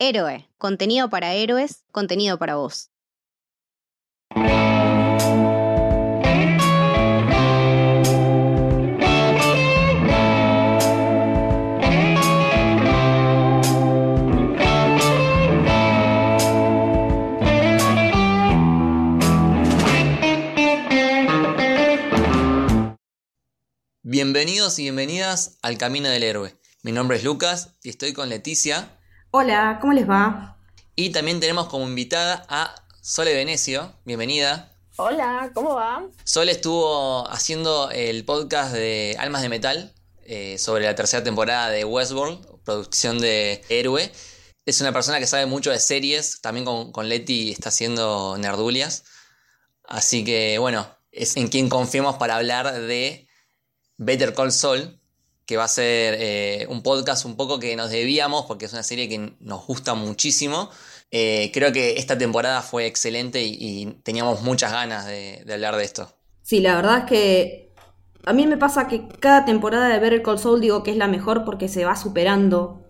Héroe, contenido para héroes, contenido para vos. Bienvenidos y bienvenidas al Camino del Héroe. Mi nombre es Lucas y estoy con Leticia. Hola, ¿cómo les va? Y también tenemos como invitada a Sole Venecio. Bienvenida. Hola, ¿cómo va? Sole estuvo haciendo el podcast de Almas de Metal eh, sobre la tercera temporada de Westworld, producción de Héroe. Es una persona que sabe mucho de series, también con, con Leti está haciendo nerdulias. Así que bueno, es en quien confiamos para hablar de Better Call Saul, que va a ser eh, un podcast un poco que nos debíamos porque es una serie que nos gusta muchísimo. Eh, creo que esta temporada fue excelente y, teníamos muchas ganas de, hablar de esto. Sí, la verdad es que a mí me pasa que cada temporada de Better Call Saul digo que es la mejor porque se va superando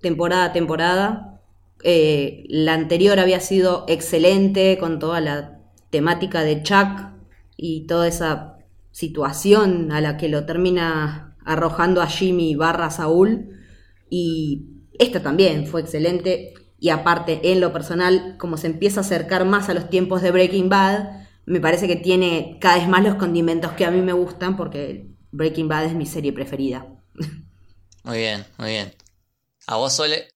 temporada a temporada. Eh, la anterior había sido excelente con toda la temática de Chuck y toda esa situación a la que lo termina arrojando a Jimmy barra Saúl. Y esta también fue excelente. Y aparte, en lo personal, como se empieza a acercar más a los tiempos de Breaking Bad, me parece que tiene cada vez más los condimentos que a mí me gustan porque Breaking Bad es mi serie preferida. Muy bien, muy bien. ¿A vos, Sole?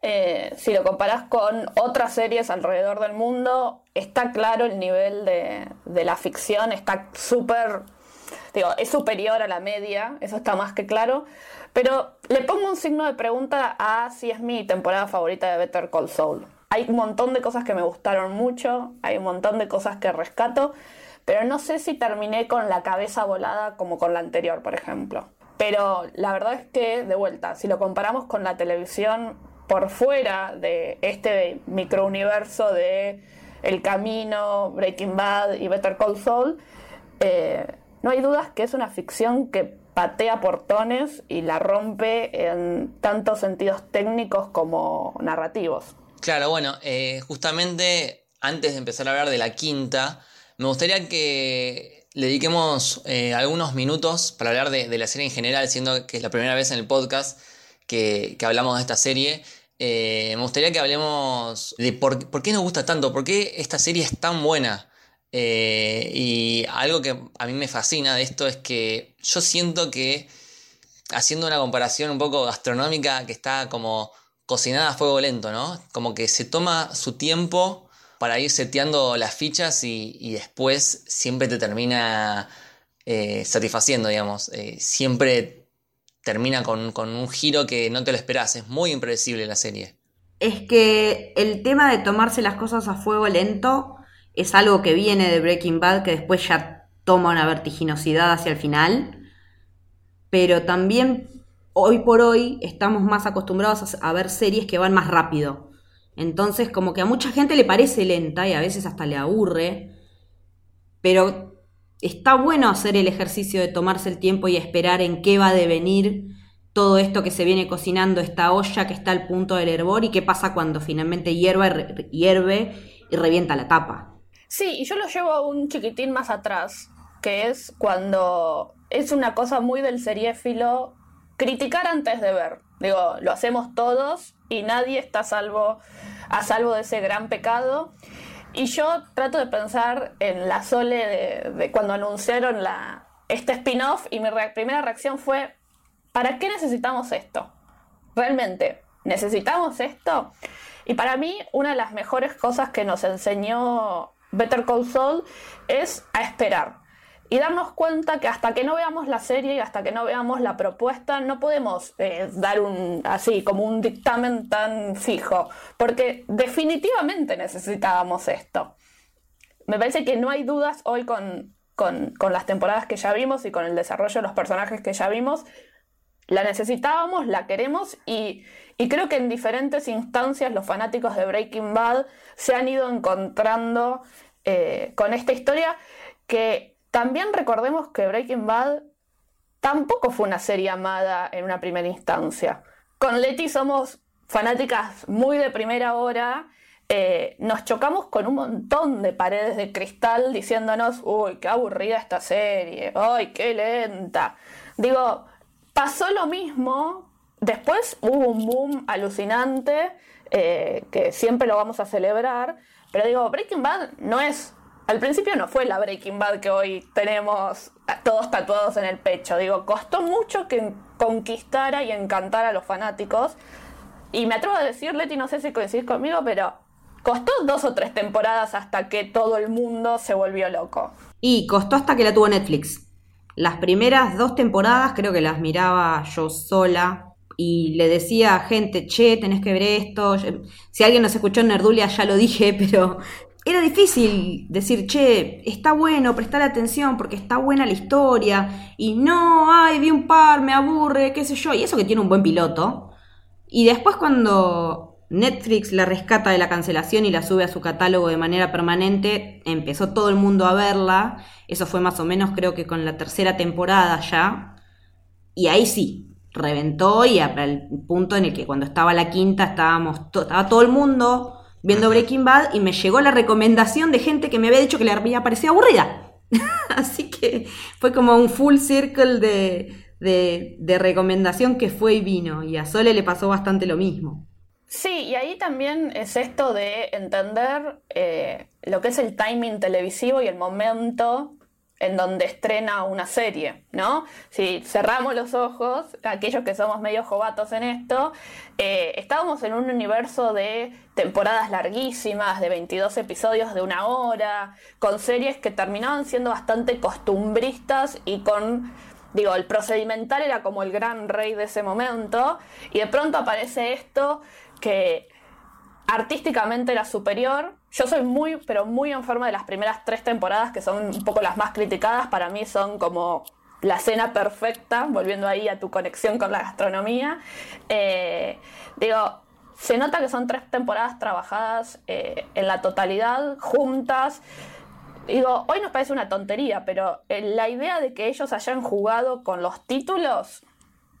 Eh, si lo comparás con otras series alrededor del mundo, está claro el nivel de, de la ficción, está súper Digo, es superior a la media, eso está más que claro. Pero le pongo un signo de pregunta a si es mi temporada favorita de Better Call Saul. Hay un montón de cosas que me gustaron mucho, hay un montón de cosas que rescato, pero no sé si terminé con la cabeza volada como con la anterior, por ejemplo. Pero la verdad es que, de vuelta, si lo comparamos con la televisión por fuera de este microuniverso de El Camino, Breaking Bad y Better Call Saul, eh, no hay dudas que es una ficción que patea portones y la rompe en tantos sentidos técnicos como narrativos. Claro, bueno, eh, justamente antes de empezar a hablar de la quinta, me gustaría que le dediquemos eh, algunos minutos para hablar de, la serie en general, siendo que es la primera vez en el podcast que, hablamos de esta serie. Eh, me gustaría que hablemos de por, por, qué nos gusta tanto, por qué esta serie es tan buena. Eh, y algo que a mí me fascina de esto es que yo siento que, haciendo una comparación un poco gastronómica, que está como cocinada a fuego lento, ¿no? Como que se toma su tiempo para ir seteando las fichas y, después siempre te termina eh, satisfaciendo, digamos. Eh, siempre termina con, con un giro que no te lo esperas. Es muy impredecible la serie. Es que el tema de tomarse las cosas a fuego lento es algo que viene de Breaking Bad que después ya toma una vertiginosidad hacia el final, pero también hoy por hoy estamos más acostumbrados a, ver series que van más rápido. Entonces como que a mucha gente le parece lenta y a veces hasta le aburre, pero está bueno hacer el ejercicio de tomarse el tiempo y esperar en qué va a devenir todo esto que se viene cocinando, esta olla que está al punto del hervor y qué pasa cuando finalmente hierve, hierve y revienta la tapa. Sí, y yo lo llevo un chiquitín más atrás, que es cuando es una cosa muy del seriéfilo criticar antes de ver. Digo, lo hacemos todos y nadie está a salvo, a salvo de ese gran pecado. Y yo trato de pensar en la Sole de, cuando anunciaron la, este spin-off y mi primera reacción fue, ¿para qué necesitamos esto? Realmente, ¿necesitamos esto? Y para mí, una de las mejores cosas que nos enseñó Better Call Saul es a esperar y darnos cuenta que hasta que no veamos la serie y hasta que no veamos la propuesta no podemos eh, dar un así como un dictamen tan fijo porque definitivamente necesitábamos esto. Me parece que no hay dudas hoy con, con, con las temporadas que ya vimos y con el desarrollo de los personajes que ya vimos. La necesitábamos, la queremos y, y, creo que en diferentes instancias los fanáticos de Breaking Bad se han ido encontrando eh, con esta historia que también recordemos que Breaking Bad tampoco fue una serie amada en una primera instancia. Con Letty somos fanáticas muy de primera hora, eh, nos chocamos con un montón de paredes de cristal diciéndonos, uy, qué aburrida esta serie, ay, qué lenta. Digo, pasó lo mismo, después hubo un boom alucinante, eh, que siempre lo vamos a celebrar, pero digo, Breaking Bad no es al principio no fue la Breaking Bad que hoy tenemos todos tatuados en el pecho. Digo, costó mucho que conquistara y encantara a los fanáticos. Y me atrevo a decir, Leti, no sé si coincidís conmigo, pero costó dos o tres temporadas hasta que todo el mundo se volvió loco. Y costó hasta que la tuvo Netflix. Las primeras dos temporadas creo que las miraba yo sola y le decía a gente, che, tenés que ver esto. Si alguien nos escuchó en Nerdulia ya lo dije, pero era difícil decir, che, está bueno, prestar atención porque está buena la historia. Y no, ay, vi un par, me aburre, qué sé yo. Y eso que tiene un buen piloto. Y después cuando Netflix la rescata de la cancelación y la sube a su catálogo de manera permanente, empezó todo el mundo a verla. Eso fue más o menos creo que con la tercera temporada ya. Y ahí sí, reventó y al punto en el que cuando estaba la quinta estábamos, estaba todo el mundo viendo Breaking Bad y me llegó la recomendación de gente que me había dicho que le había parecido aburrida. Así que fue como un full circle de, de, recomendación que fue y vino. Y a Sole le pasó bastante lo mismo. Sí, y ahí también es esto de entender eh, lo que es el timing televisivo y el momento en donde estrena una serie, ¿no? Si cerramos los ojos, aquellos que somos medio jovatos en esto, eh, estábamos en un universo de temporadas larguísimas, de 22 episodios de una hora, con series que terminaban siendo bastante costumbristas y con, digo, el procedimental era como el gran rey de ese momento, y de pronto aparece esto que artísticamente era superior. Yo soy muy, pero muy enferma de las primeras tres temporadas, que son un poco las más criticadas. Para mí son como la cena perfecta, volviendo ahí a tu conexión con la gastronomía. Eh, digo, se nota que son tres temporadas trabajadas eh, en la totalidad, juntas. Digo, hoy nos parece una tontería, pero eh, la idea de que ellos hayan jugado con los títulos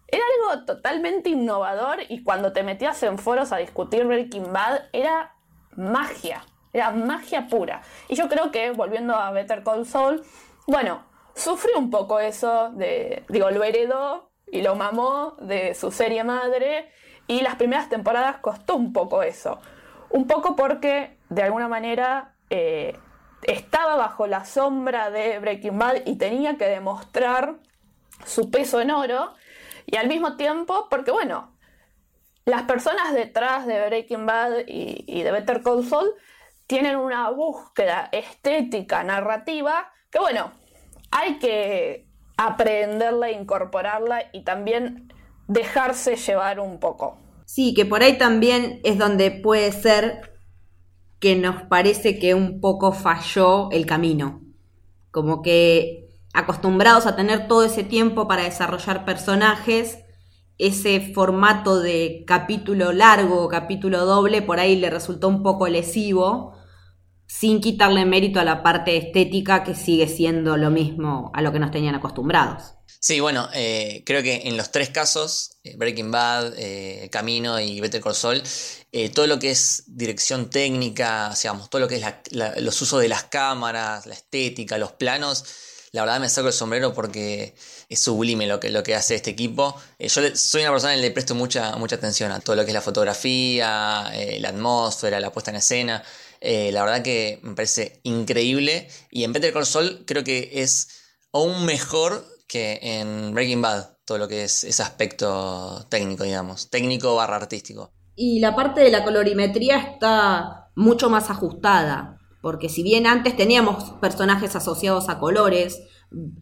era algo totalmente innovador y cuando te metías en foros a discutir Breaking Bad era magia, era magia pura. Y yo creo que, volviendo a Better Call Saul, bueno, sufrió un poco eso de, digo, lo heredó y lo mamó de su serie madre y las primeras temporadas costó un poco eso. Un poco porque, de alguna manera, eh, estaba bajo la sombra de Breaking Bad y tenía que demostrar su peso en oro y al mismo tiempo, porque bueno, las personas detrás de Breaking Bad y, de Better Call Saul tienen una búsqueda estética, narrativa, que bueno, hay que aprenderla, incorporarla y también dejarse llevar un poco. Sí, que por ahí también es donde puede ser que nos parece que un poco falló el camino. Como que acostumbrados a tener todo ese tiempo para desarrollar personajes, ese formato de capítulo largo capítulo doble por ahí le resultó un poco lesivo, sin quitarle mérito a la parte estética que sigue siendo lo mismo a lo que nos tenían acostumbrados. Sí, bueno, eh, creo que en los tres casos, eh, Breaking Bad, eh, Camino y Better Call Saul, todo lo que es dirección técnica, digamos, todo lo que es los usos de las cámaras, la estética, los planos, la verdad me saco el sombrero porque es sublime lo que, lo que hace este equipo. Yo soy una persona que le presto mucha, mucha atención a todo lo que es la fotografía, la atmósfera, la puesta en escena. Eh, la verdad que me parece increíble. Y en Better Call Saul creo que es aún mejor que en Breaking Bad, todo lo que es ese aspecto técnico, digamos, técnico barra artístico. Y la parte de la colorimetría está mucho más ajustada porque si bien antes teníamos personajes asociados a colores,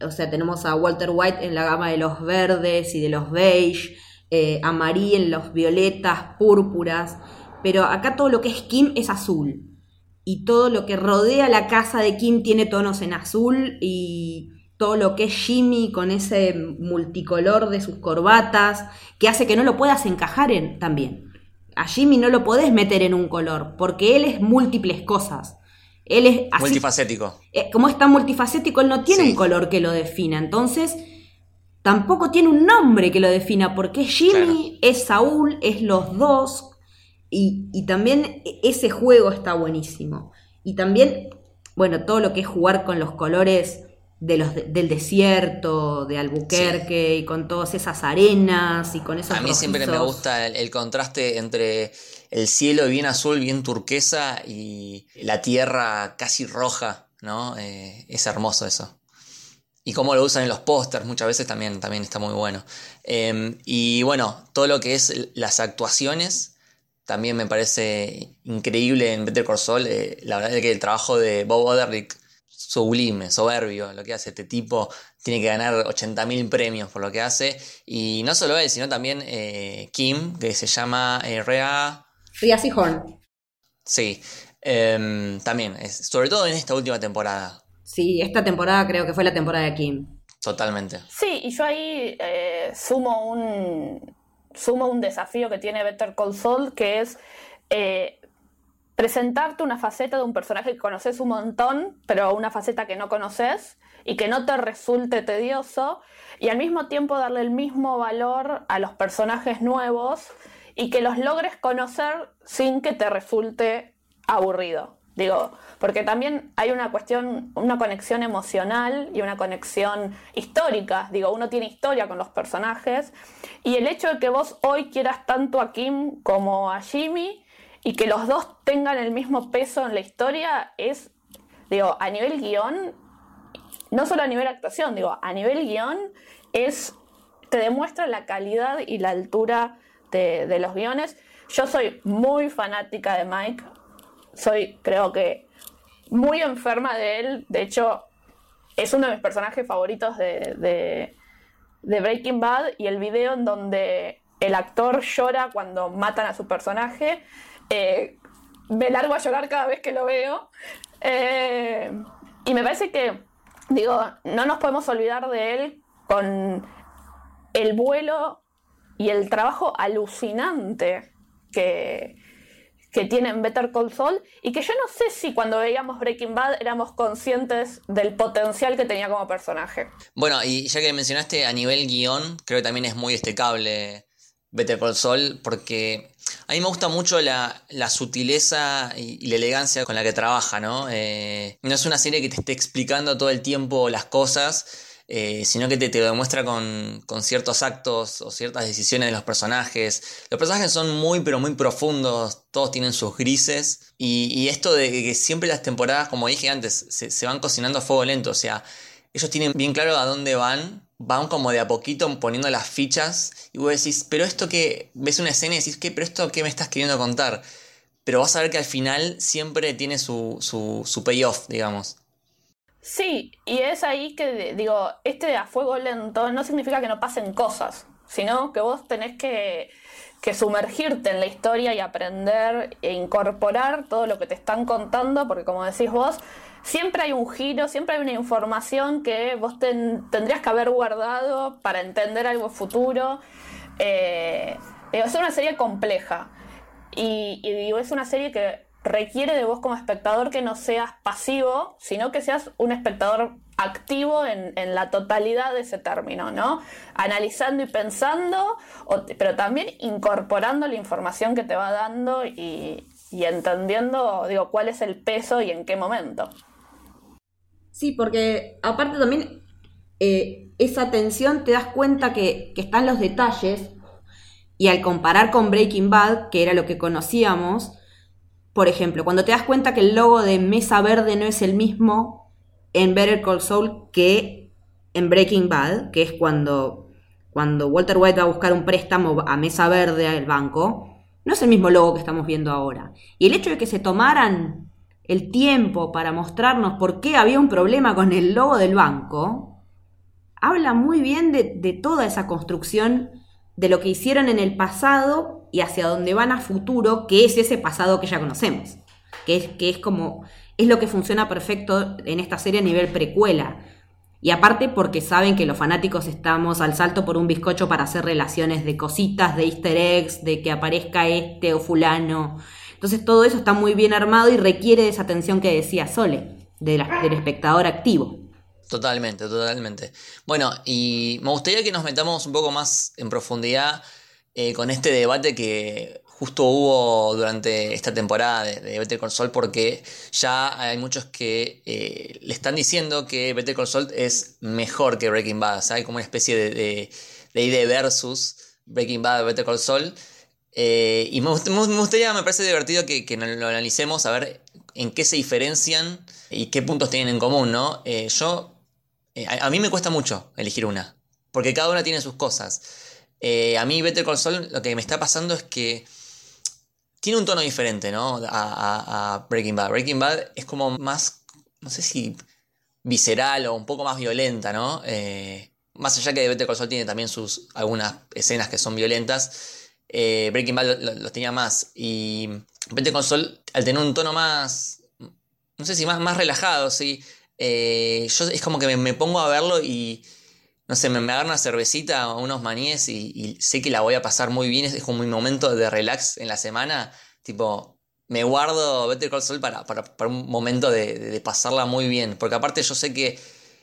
o sea, tenemos a Walter White en la gama de los verdes y de los beige, eh, a Marie en los violetas, púrpuras, pero acá todo lo que es Kim es azul. Y todo lo que rodea la casa de Kim tiene tonos en azul y todo lo que es Jimmy con ese multicolor de sus corbatas, que hace que no lo puedas encajar en también. A Jimmy no lo podés meter en un color, porque él es múltiples cosas. Él es multifacético. Eh, como es tan multifacético, él no tiene un color que lo defina. Entonces, tampoco tiene un nombre que lo defina, porque Jimmy es Saúl, es los dos. Y, y también ese juego está buenísimo. Y también, bueno, todo lo que es jugar con los colores de los de- del desierto, de Albuquerque, y con todas esas arenas y con esos A mí siempre me gusta el, el contraste entre el cielo bien azul, bien turquesa y la tierra casi roja, ¿no? Eh, es hermoso eso. Y cómo lo usan en los pósters muchas veces también, también está muy bueno. Eh, y bueno, todo lo que es las actuaciones también me parece increíble en Better Call Saul. Eh, la verdad es que el trabajo de Bob Odenkirk sublime, soberbio, lo que hace este tipo. Tiene que ganar 80.000 premios por lo que hace. Y no solo él, sino también eh, Kim, que se llama eh, Rhea. Rhea Seehorn. Sí, em, también, es- sobre todo en esta última temporada, Sí, esta temporada creo que fue la temporada de Kim. totalmente. Sí, y yo ahí eh, sumo un sumo un desafío que tiene Better Call que es eh, presentarte una faceta de un personaje que conoces un montón, pero una faceta que no conoces y que no te resulte tedioso, y al mismo tiempo darle el mismo valor a los personajes nuevos y que los logres conocer sin que te resulte aburrido. Digo, porque también hay una cuestión, una conexión emocional y una conexión histórica. Digo, uno tiene historia con los personajes. Y el hecho de que vos hoy quieras tanto a Kim como a Jimmy y que los dos tengan el mismo peso en la historia es, digo, a nivel guion, no solo a nivel actuación, digo, a nivel guion es, te demuestra la calidad y la altura de, de los guiones. Yo soy muy fanática de Mike, soy creo que muy enferma de él, de hecho es uno de mis personajes favoritos de, de- Breaking Bad y el video en donde el actor llora cuando matan a su personaje, eh, me largo a llorar cada vez que lo veo. Eh, y me parece que, digo, no nos podemos olvidar de él con el vuelo y el trabajo alucinante que, que tiene en Better Call Saul y que yo no sé si cuando veíamos Breaking Bad éramos conscientes del potencial que tenía como personaje. Bueno, y ya que mencionaste a nivel guion, creo que también es muy destacable Better Call Saul, porque a mí me gusta mucho la, sutileza y, y la elegancia con la que trabaja, ¿no? Eh, no es una serie que te esté explicando todo el tiempo las cosas, eh, sino que te, lo demuestra con, con ciertos actos o ciertas decisiones de los personajes. Los personajes son muy, pero muy profundos, todos tienen sus grises, y, y esto de que siempre las temporadas, como dije antes, se, se van cocinando a fuego lento, o sea, ellos tienen bien claro a dónde van, van como de a poquito poniendo las fichas y vos decís, pero esto que ves una escena y decís, ¿qué? ¿Pero esto qué me estás queriendo contar? Pero vas a ver que al final siempre tiene su, su, su payoff, digamos. Sí, y es ahí que digo, este a fuego lento no significa que no pasen cosas, sino que vos tenés que, que sumergirte en la historia y aprender e incorporar todo lo que te están contando, porque como decís vos, siempre hay un giro, siempre hay una información que vos ten- tendrías que haber guardado para entender algo futuro. Eh, es una serie compleja. Y, y digo, es una serie que requiere de vos como espectador que no seas pasivo, sino que seas un espectador activo en, la totalidad de ese término, ¿no? Analizando y pensando, pero también incorporando la información que te va dando y, y entendiendo, digo, cuál es el peso y en qué momento. Sí, porque aparte también eh, esa atención te das cuenta que, que están los detalles y al comparar con Breaking Bad, que era lo que conocíamos, por ejemplo, cuando te das cuenta que el logo de Mesa Verde no es el mismo en Better Call Saul que en Breaking Bad, que es cuando, cuando Walter White va a buscar un préstamo a Mesa Verde al banco, no es el mismo logo que estamos viendo ahora. Y el hecho de que se tomaran el tiempo para mostrarnos por qué había un problema con el logo del banco, habla muy bien de, de toda esa construcción de lo que hicieron en el pasado y hacia dónde van a futuro, que es ese pasado que ya conocemos. Que es, que es como. es lo que funciona perfecto en esta serie a nivel precuela. Y aparte porque saben que los fanáticos estamos al salto por un bizcocho para hacer relaciones de cositas, de easter eggs, de que aparezca este o fulano. Entonces todo eso está muy bien armado y requiere de esa atención que decía Sole, del espectador activo. Totalmente, totalmente. Bueno, y me gustaría que nos metamos un poco más en profundidad eh, con este debate que justo hubo durante esta temporada de, Better Call Saul porque ya hay muchos que eh, le están diciendo que Better Call Saul es mejor que Breaking Bad. hay como una especie de, de, de versus Breaking Bad Better Call Saul. Eh, y me, gustaría, me parece divertido que, lo analicemos, a ver en qué se diferencian y qué puntos tienen en común, ¿no? Yo, a, mí me cuesta mucho elegir una, porque cada una tiene sus cosas. A mí Better Call Saul lo que me está pasando es que tiene un tono diferente, ¿no? A, Breaking Bad. Breaking Bad es como más, no sé si visceral o un poco más violenta, ¿no? Eh, más allá que Better Call Saul tiene también sus algunas escenas que son violentas, eh, Breaking Bad los tenía más. Y Better Call Saul, al tener un tono más, no sé si más, más relajado, sí. Eh, yo es como que me pongo a verlo y no sé, me, me agarro una cervecita o unos maníes y, sé que la voy a pasar muy bien. Es como mi momento de relax en la semana. Tipo, me guardo Better Call Saul para, para, un momento de, pasarla muy bien. Porque aparte yo sé que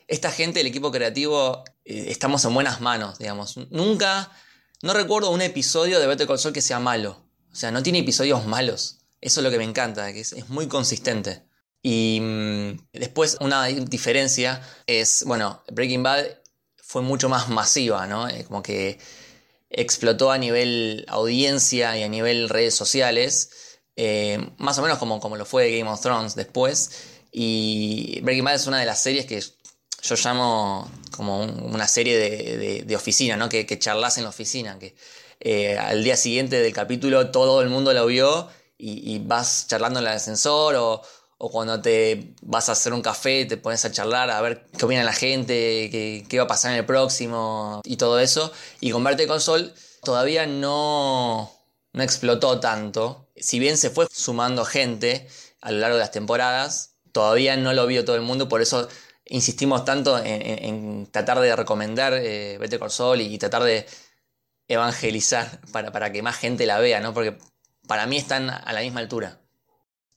esta gente, el equipo creativo, eh, estamos en buenas manos, digamos. Nunca, no recuerdo un episodio de Better Call Saul que sea malo. O sea, no tiene episodios malos. Eso es lo que me encanta, que es, es muy consistente. Y mm, después una diferencia es, bueno, Breaking Bad fue mucho más masiva, ¿no? Eh, como que explotó a nivel audiencia y a nivel redes sociales, eh, más o menos como, como lo fue Game of Thrones después. Y Breaking Bad es una de las series que yo llamo como una serie de, oficina, ¿no? Que, que, charlas en la oficina, que eh, al día siguiente del capítulo todo el mundo lo vio y, y vas charlando en el ascensor o, o cuando te vas a hacer un café, te pones a charlar a ver qué opina la gente, qué, va a pasar en el próximo y todo eso. Y con Verte con Sol todavía no, no explotó tanto. Si bien se fue sumando gente a lo largo de las temporadas, todavía no lo vio todo el mundo, por eso insistimos tanto en, tratar de recomendar eh, Vete con Sol y tratar de evangelizar para, para que más gente la vea, ¿no? Porque para mí están a la misma altura.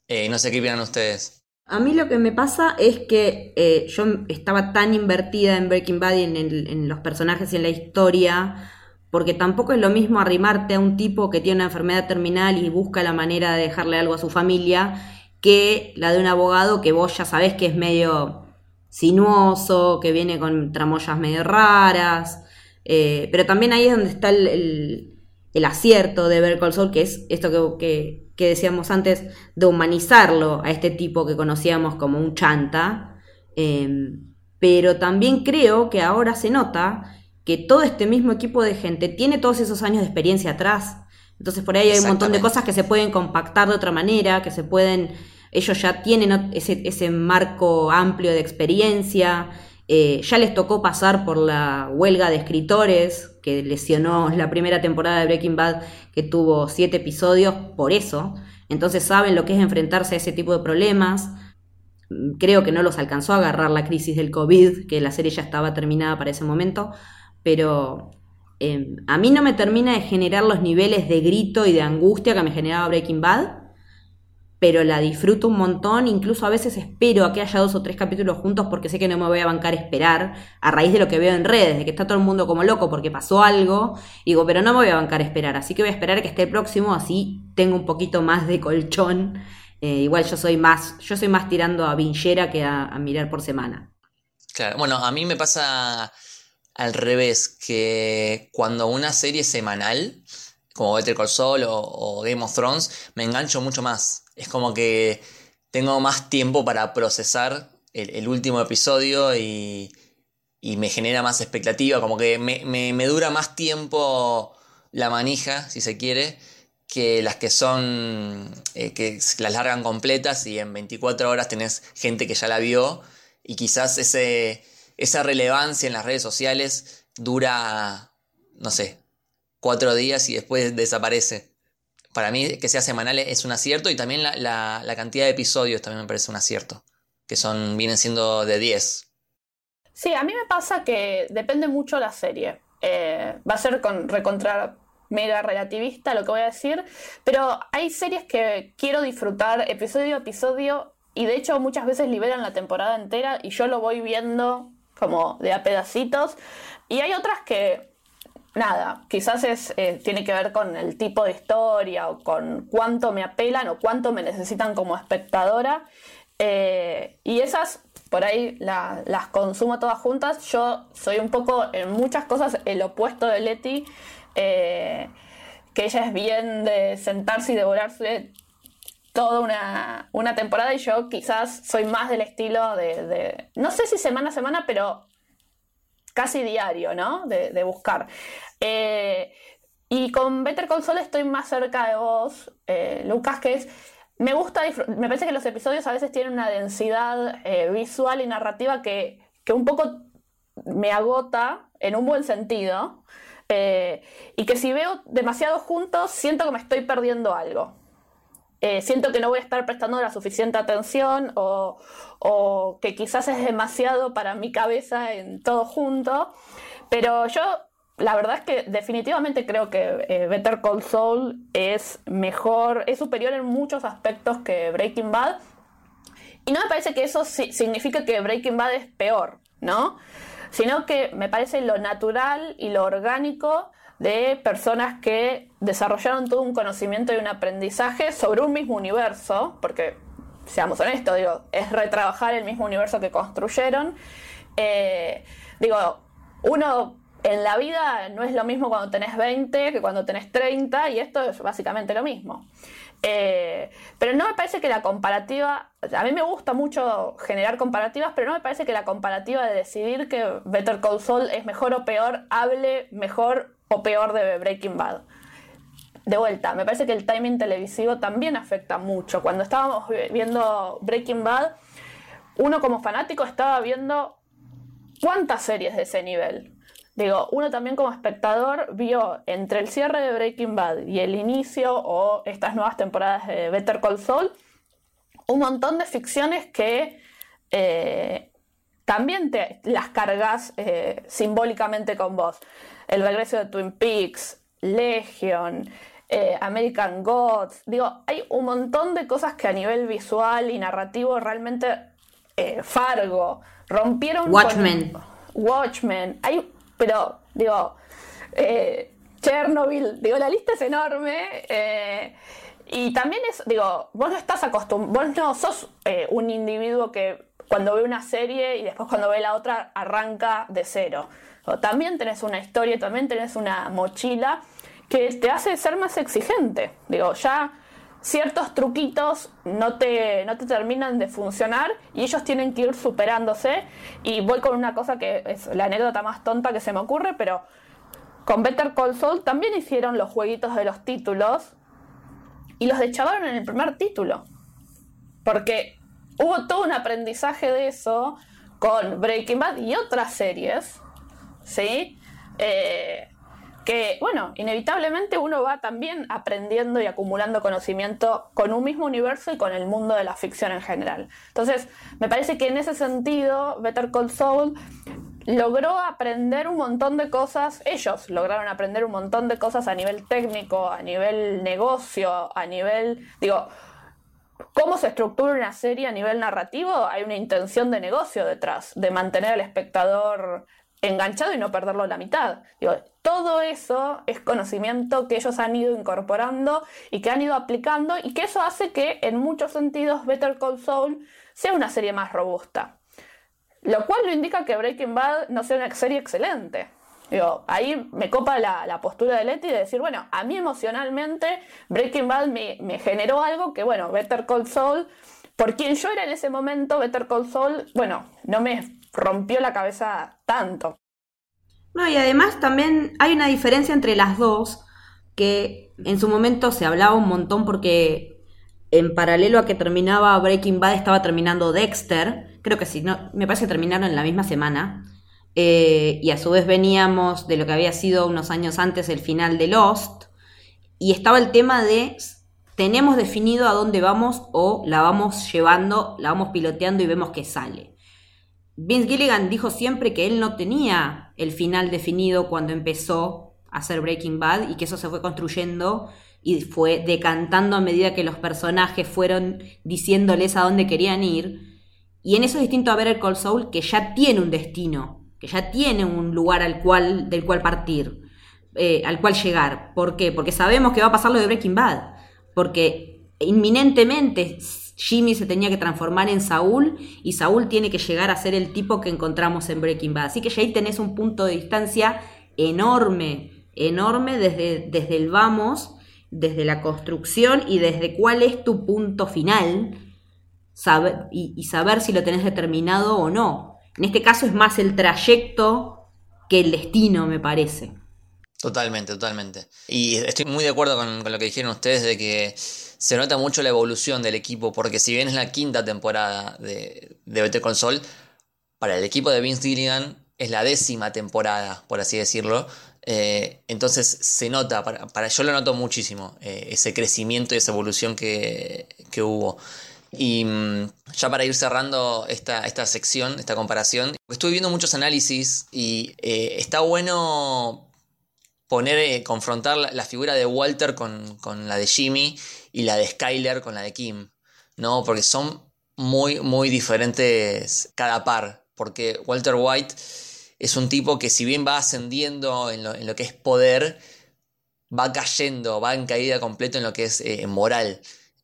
Eh, no sé qué opinan ustedes. A mí lo que me pasa es que eh, yo estaba tan invertida en Breaking Bad y en, los personajes y en la historia, porque tampoco es lo mismo arrimarte a un tipo que tiene una enfermedad terminal y busca la manera de dejarle algo a su familia, que la de un abogado que vos ya sabés que es medio sinuoso, que viene con tramoyas medio raras. Eh, pero también ahí es donde está el, acierto de ver Call que es esto que decíamos antes, de humanizarlo a este tipo que conocíamos como un chanta. Em, pero también creo que ahora se nota que todo este mismo equipo de gente tiene todos esos años de experiencia atrás. Entonces por ahí hay un montón de cosas que se pueden compactar de otra manera, que se pueden, ellos ya tienen ese, ese marco amplio de experiencia, eh, ya les tocó pasar por la huelga de escritores que lesionó la primera temporada de Breaking Bad, que tuvo siete episodios por eso. Entonces saben lo que es enfrentarse a ese tipo de problemas. Creo que no los alcanzó a agarrar la crisis del COVID, que la serie ya estaba terminada para ese momento, pero em, a mí no me termina de generar los niveles de grito y de angustia que me generaba Breaking Bad pero la disfruto un montón, incluso a veces espero a que haya dos o tres capítulos juntos porque sé que no me voy a bancar esperar a raíz de lo que veo en redes, de que está todo el mundo como loco porque pasó algo, digo, pero no me voy a bancar esperar, así que voy a esperar a que esté el próximo, así tengo un poquito más de colchón. Eh, igual yo soy más, yo soy más tirando a vinchera que a, mirar por semana. Claro, bueno, a mí me pasa al revés, que cuando una serie semanal, como Better Call Saul o Game of Thrones, me engancho mucho más es como que tengo más tiempo para procesar el, último episodio y, me genera más expectativa, como que me, dura más tiempo la manija, si se quiere, que las que son, eh, que las largan completas y en 24 horas tenés gente que ya la vio y quizás ese, esa relevancia en las redes sociales dura, no sé, cuatro días y después desaparece para mí que sea semanal es un acierto y también la, cantidad de episodios también me parece un acierto, que son vienen siendo de 10. Sí, a mí me pasa que depende mucho la serie. Eh, va a ser con recontra mega relativista lo que voy a decir, pero hay series que quiero disfrutar episodio a episodio y de hecho muchas veces liberan la temporada entera y yo lo voy viendo como de a pedacitos y hay otras que nada, quizás es, eh, tiene que ver con el tipo de historia o con cuánto me apelan o cuánto me necesitan como espectadora. Eh, y esas por ahí las consumo todas juntas. Yo soy un poco en muchas cosas el opuesto de Leti, eh, que ella es bien de sentarse y devorarse toda una, una, temporada y yo quizás soy más del estilo de, no sé si semana a semana, pero casi diario, ¿no? De, buscar. Eh, y con Better Console estoy más cerca de vos, eh, Lucas, que es me gusta, me parece que los episodios a veces tienen una densidad eh, visual y narrativa que, un poco me agota en un buen sentido. Y que si veo demasiado juntos, siento que me estoy perdiendo algo. Eh, siento que no voy a estar prestando la suficiente atención o, o, que quizás es demasiado para mi cabeza en todo junto. Pero yo la verdad es que definitivamente creo que eh, Better Call Saul es mejor, es superior en muchos aspectos que Breaking Bad. Y no me parece que eso signifique que Breaking Bad es peor, ¿no? Sino que me parece lo natural y lo orgánico de personas que desarrollaron todo un conocimiento y un aprendizaje sobre un mismo universo, porque seamos honestos, es retrabajar el mismo universo que construyeron. Eh, digo, uno en la vida no es lo mismo cuando tenés 20 que cuando tenés 30 y esto es básicamente lo mismo. Eh, pero no me parece que la comparativa, a mí me gusta mucho generar comparativas, pero no me parece que la comparativa de decidir que Better Call Saul es mejor o peor hable mejor o peor de Breaking Bad. De vuelta, me parece que el timing televisivo también afecta mucho. Cuando estábamos viendo Breaking Bad, uno como fanático estaba viendo cuántas series de ese nivel. Digo, uno también como espectador vio entre el cierre de Breaking Bad y el inicio o estas nuevas temporadas de Better Call Saul un montón de ficciones que eh, también te las cargas eh, simbólicamente con vos. El regreso de Twin Peaks, Legion, eh, American Gods. Digo, hay un montón de cosas que a nivel visual y narrativo realmente Fargo rompieron. Watchmen. Watchmen. Hay pero digo, eh, Chernobyl, digo, la lista es enorme. Eh, y también es, digo, vos no estás acostumbrado, vos no sos eh, un individuo que cuando ve una serie y después cuando ve la otra arranca de cero. También tenés una historia, también tenés una mochila que te hace ser más exigente. Digo, ya ciertos truquitos no te, no te terminan de funcionar y ellos tienen que ir superándose. Y voy con una cosa que es la anécdota más tonta que se me ocurre, pero con Better Call Saul también hicieron los jueguitos de los títulos y los dechabaron en el primer título. Porque hubo todo un aprendizaje de eso con Breaking Bad y otras series, ¿sí? Eh, que, bueno, inevitablemente uno va también aprendiendo y acumulando conocimiento con un mismo universo y con el mundo de la ficción en general. Entonces, me parece que en ese sentido, Better Call Saul logró aprender un montón de cosas, ellos lograron aprender un montón de cosas a nivel técnico, a nivel negocio, a nivel, digo, cómo se estructura una serie a nivel narrativo, hay una intención de negocio detrás, de mantener al espectador enganchado y no perderlo la mitad. Todo eso es conocimiento que ellos han ido incorporando y que han ido aplicando y que eso hace que en muchos sentidos Better Call Saul sea una serie más robusta. Lo cual no indica que Breaking Bad no sea una serie excelente. Ahí me copa la, postura de Letty de decir, bueno, a mí emocionalmente Breaking Bad me, me generó algo que, bueno, Better Call Saul, por quien yo era en ese momento, Better Call Saul, bueno, no me rompió la cabeza tanto. No, y además también hay una diferencia entre las dos, que en su momento se hablaba un montón porque en paralelo a que terminaba Breaking Bad estaba terminando Dexter, creo que sí, no, me parece que terminaron en la misma semana, eh, y a su vez veníamos de lo que había sido unos años antes el final de Lost, y estaba el tema de tenemos definido a dónde vamos o la vamos llevando, la vamos piloteando y vemos que sale. Vince Gilligan dijo siempre que él no tenía el final definido cuando empezó a hacer Breaking Bad y que eso se fue construyendo y fue decantando a medida que los personajes fueron diciéndoles a dónde querían ir. Y en eso es distinto a ver el Cold Soul que ya tiene un destino, que ya tiene un lugar al cual, del cual partir. eh, al cual llegar. ¿Por qué? Porque sabemos que va a pasar lo de Breaking Bad. Porque inminentemente Jimmy se tenía que transformar en Saúl y Saúl tiene que llegar a ser el tipo que encontramos en Breaking Bad. Así que ya ahí tenés un punto de distancia enorme, enorme desde, desde el vamos, desde la construcción y desde cuál es tu punto final saber, y, saber si lo tenés determinado o no. En este caso es más el trayecto que el destino, me parece. Totalmente, totalmente. Y estoy muy de acuerdo con, lo que dijeron ustedes de que se nota mucho la evolución del equipo, porque si bien es la quinta temporada de, de Better Call Saul, para el equipo de Vince Gilligan es la décima temporada, por así decirlo. Eh, entonces se nota, para, para, yo lo noto muchísimo, eh, ese crecimiento y esa evolución que, que hubo. Y mmm, ya para ir cerrando esta, esta sección, esta comparación, estuve viendo muchos análisis y eh, está bueno poner, eh, confrontar la, figura de Walter con, con, la de Jimmy y la de Skyler con la de Kim, ¿no? Porque son muy, muy diferentes cada par, porque Walter White es un tipo que si bien va ascendiendo en lo, en lo que es poder, va cayendo, va en caída completa en lo que es eh, moral.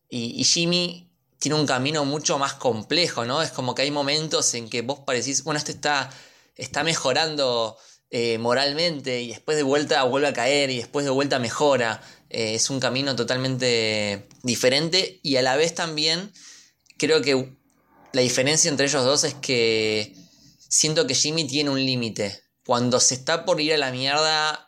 Y, y Jimmy tiene un camino mucho más complejo, ¿no? Es como que hay momentos en que vos parecís, bueno, este está, está mejorando eh, moralmente y después de vuelta vuelve a caer y después de vuelta mejora. Eh, es un camino totalmente diferente y a la vez también creo que la diferencia entre ellos dos es que siento que Jimmy tiene un límite. Cuando se está por ir a la mierda,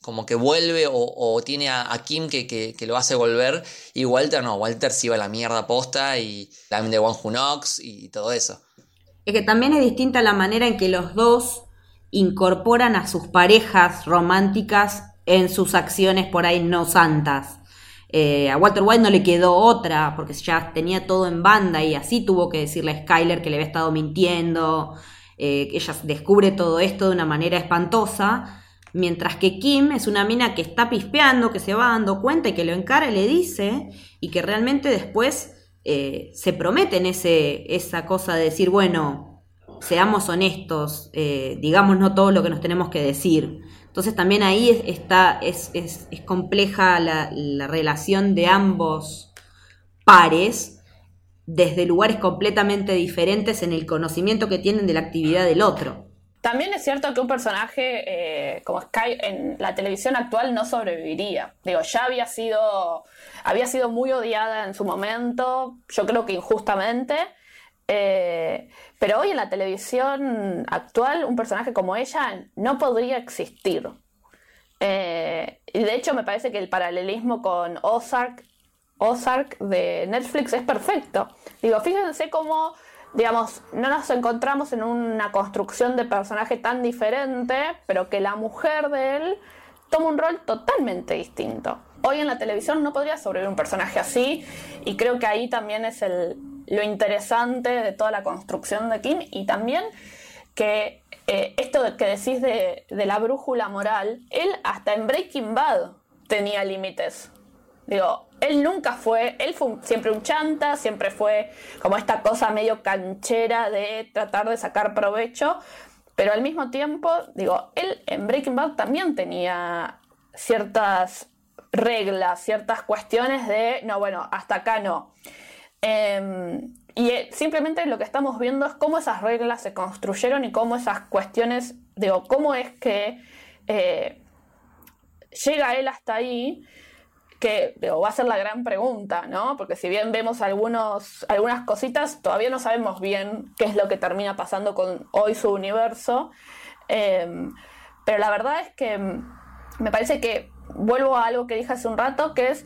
como que vuelve o, tiene a, Kim que, que, lo hace volver y Walter no, Walter se iba a la mierda posta y la de Who Knocks y todo eso. Es que también es distinta la manera en que los dos incorporan a sus parejas románticas en sus acciones por ahí no santas. Eh, a Walter White no le quedó otra, porque ya tenía todo en banda y así tuvo que decirle a Skyler que le había estado mintiendo, eh, ella descubre todo esto de una manera espantosa, mientras que Kim es una mina que está pispeando, que se va dando cuenta y que lo encara y le dice, y que realmente después eh, se prometen ese, esa cosa de decir, bueno, seamos honestos, eh, digamos no todo lo que nos tenemos que decir. Entonces también ahí es, está, es, es, es compleja la, la, relación de ambos pares desde lugares completamente diferentes en el conocimiento que tienen de la actividad del otro. También es cierto que un personaje eh, como Sky en la televisión actual no sobreviviría. Digo, ya había sido, había sido muy odiada en su momento, yo creo que injustamente. Eh, pero hoy en la televisión actual un personaje como ella no podría existir. Eh, y de hecho me parece que el paralelismo con Ozark, Ozark de Netflix es perfecto. Digo, fíjense cómo, digamos, no nos encontramos en una construcción de personaje tan diferente, pero que la mujer de él toma un rol totalmente distinto. Hoy en la televisión no podría sobrevivir un personaje así y creo que ahí también es el, lo interesante de toda la construcción de Kim y también que eh, esto que decís de, la brújula moral, él hasta en Breaking Bad tenía límites. Digo, él nunca fue, él fue siempre un chanta, siempre fue como esta cosa medio canchera de tratar de sacar provecho, pero al mismo tiempo, digo, él en Breaking Bad también tenía ciertas reglas, ciertas cuestiones de, no, bueno, hasta acá no. Eh, y simplemente lo que estamos viendo es cómo esas reglas se construyeron y cómo esas cuestiones, digo, cómo es que eh, llega él hasta ahí, que digo, va a ser la gran pregunta, ¿no? Porque si bien vemos algunos, algunas cositas, todavía no sabemos bien qué es lo que termina pasando con hoy su universo. Eh, pero la verdad es que me parece que vuelvo a algo que dije hace un rato, que es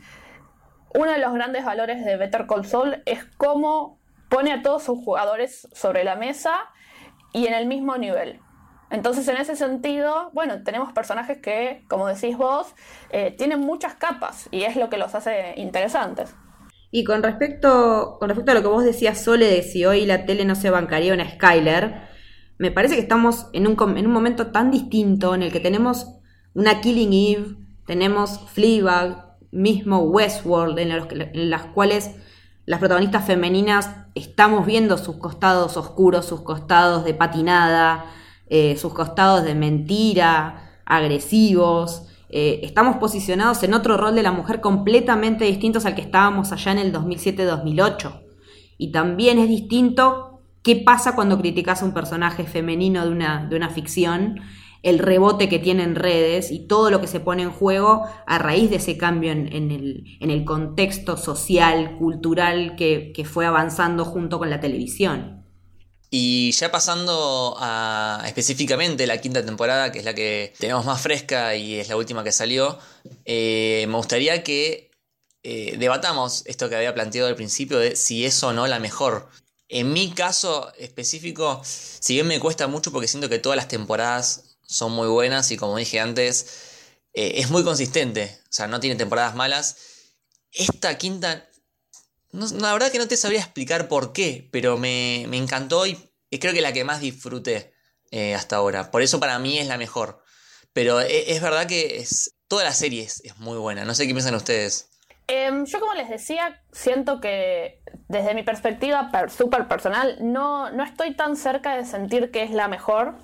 uno de los grandes valores de Better Call Saul es cómo pone a todos sus jugadores sobre la mesa y en el mismo nivel. Entonces, en ese sentido, bueno, tenemos personajes que, como decís vos, eh, tienen muchas capas y es lo que los hace interesantes. Y con respecto, con respecto a lo que vos decías, Sole, de si hoy la tele no se bancaría una Skyler, me parece que estamos en un, en un momento tan distinto en el que tenemos una Killing Eve, tenemos Fleabag, mismo Westworld, en, los, en las cuales las protagonistas femeninas estamos viendo sus costados oscuros, sus costados de patinada, eh, sus costados de mentira, agresivos, eh, estamos posicionados en otro rol de la mujer completamente distintos al que estábamos allá en el 2007-2008. Y también es distinto qué pasa cuando criticas a un personaje femenino de una, de una ficción, el rebote que tiene en redes y todo lo que se pone en juego a raíz de ese cambio en, el, contexto social, cultural que, que fue avanzando junto con la televisión. Y ya pasando a específicamente la quinta temporada, que es la que tenemos más fresca y es la última que salió, eh, me gustaría que eh, debatamos esto que había planteado al principio de si es o no la mejor. En mi caso específico, si bien me cuesta mucho porque siento que todas las temporadas son muy buenas y como dije antes, eh, es muy consistente, o sea, no tiene temporadas malas. Esta quinta la verdad que no te sabría explicar por qué, pero me, encantó y creo que la que más disfruté eh, hasta ahora. Por eso para mí es la mejor. Pero e, es, verdad que es, toda la serie es, muy buena. No sé qué piensan ustedes. Em, yo como les decía, siento que desde mi perspectiva súper personal no, no estoy tan cerca de sentir que es la mejor.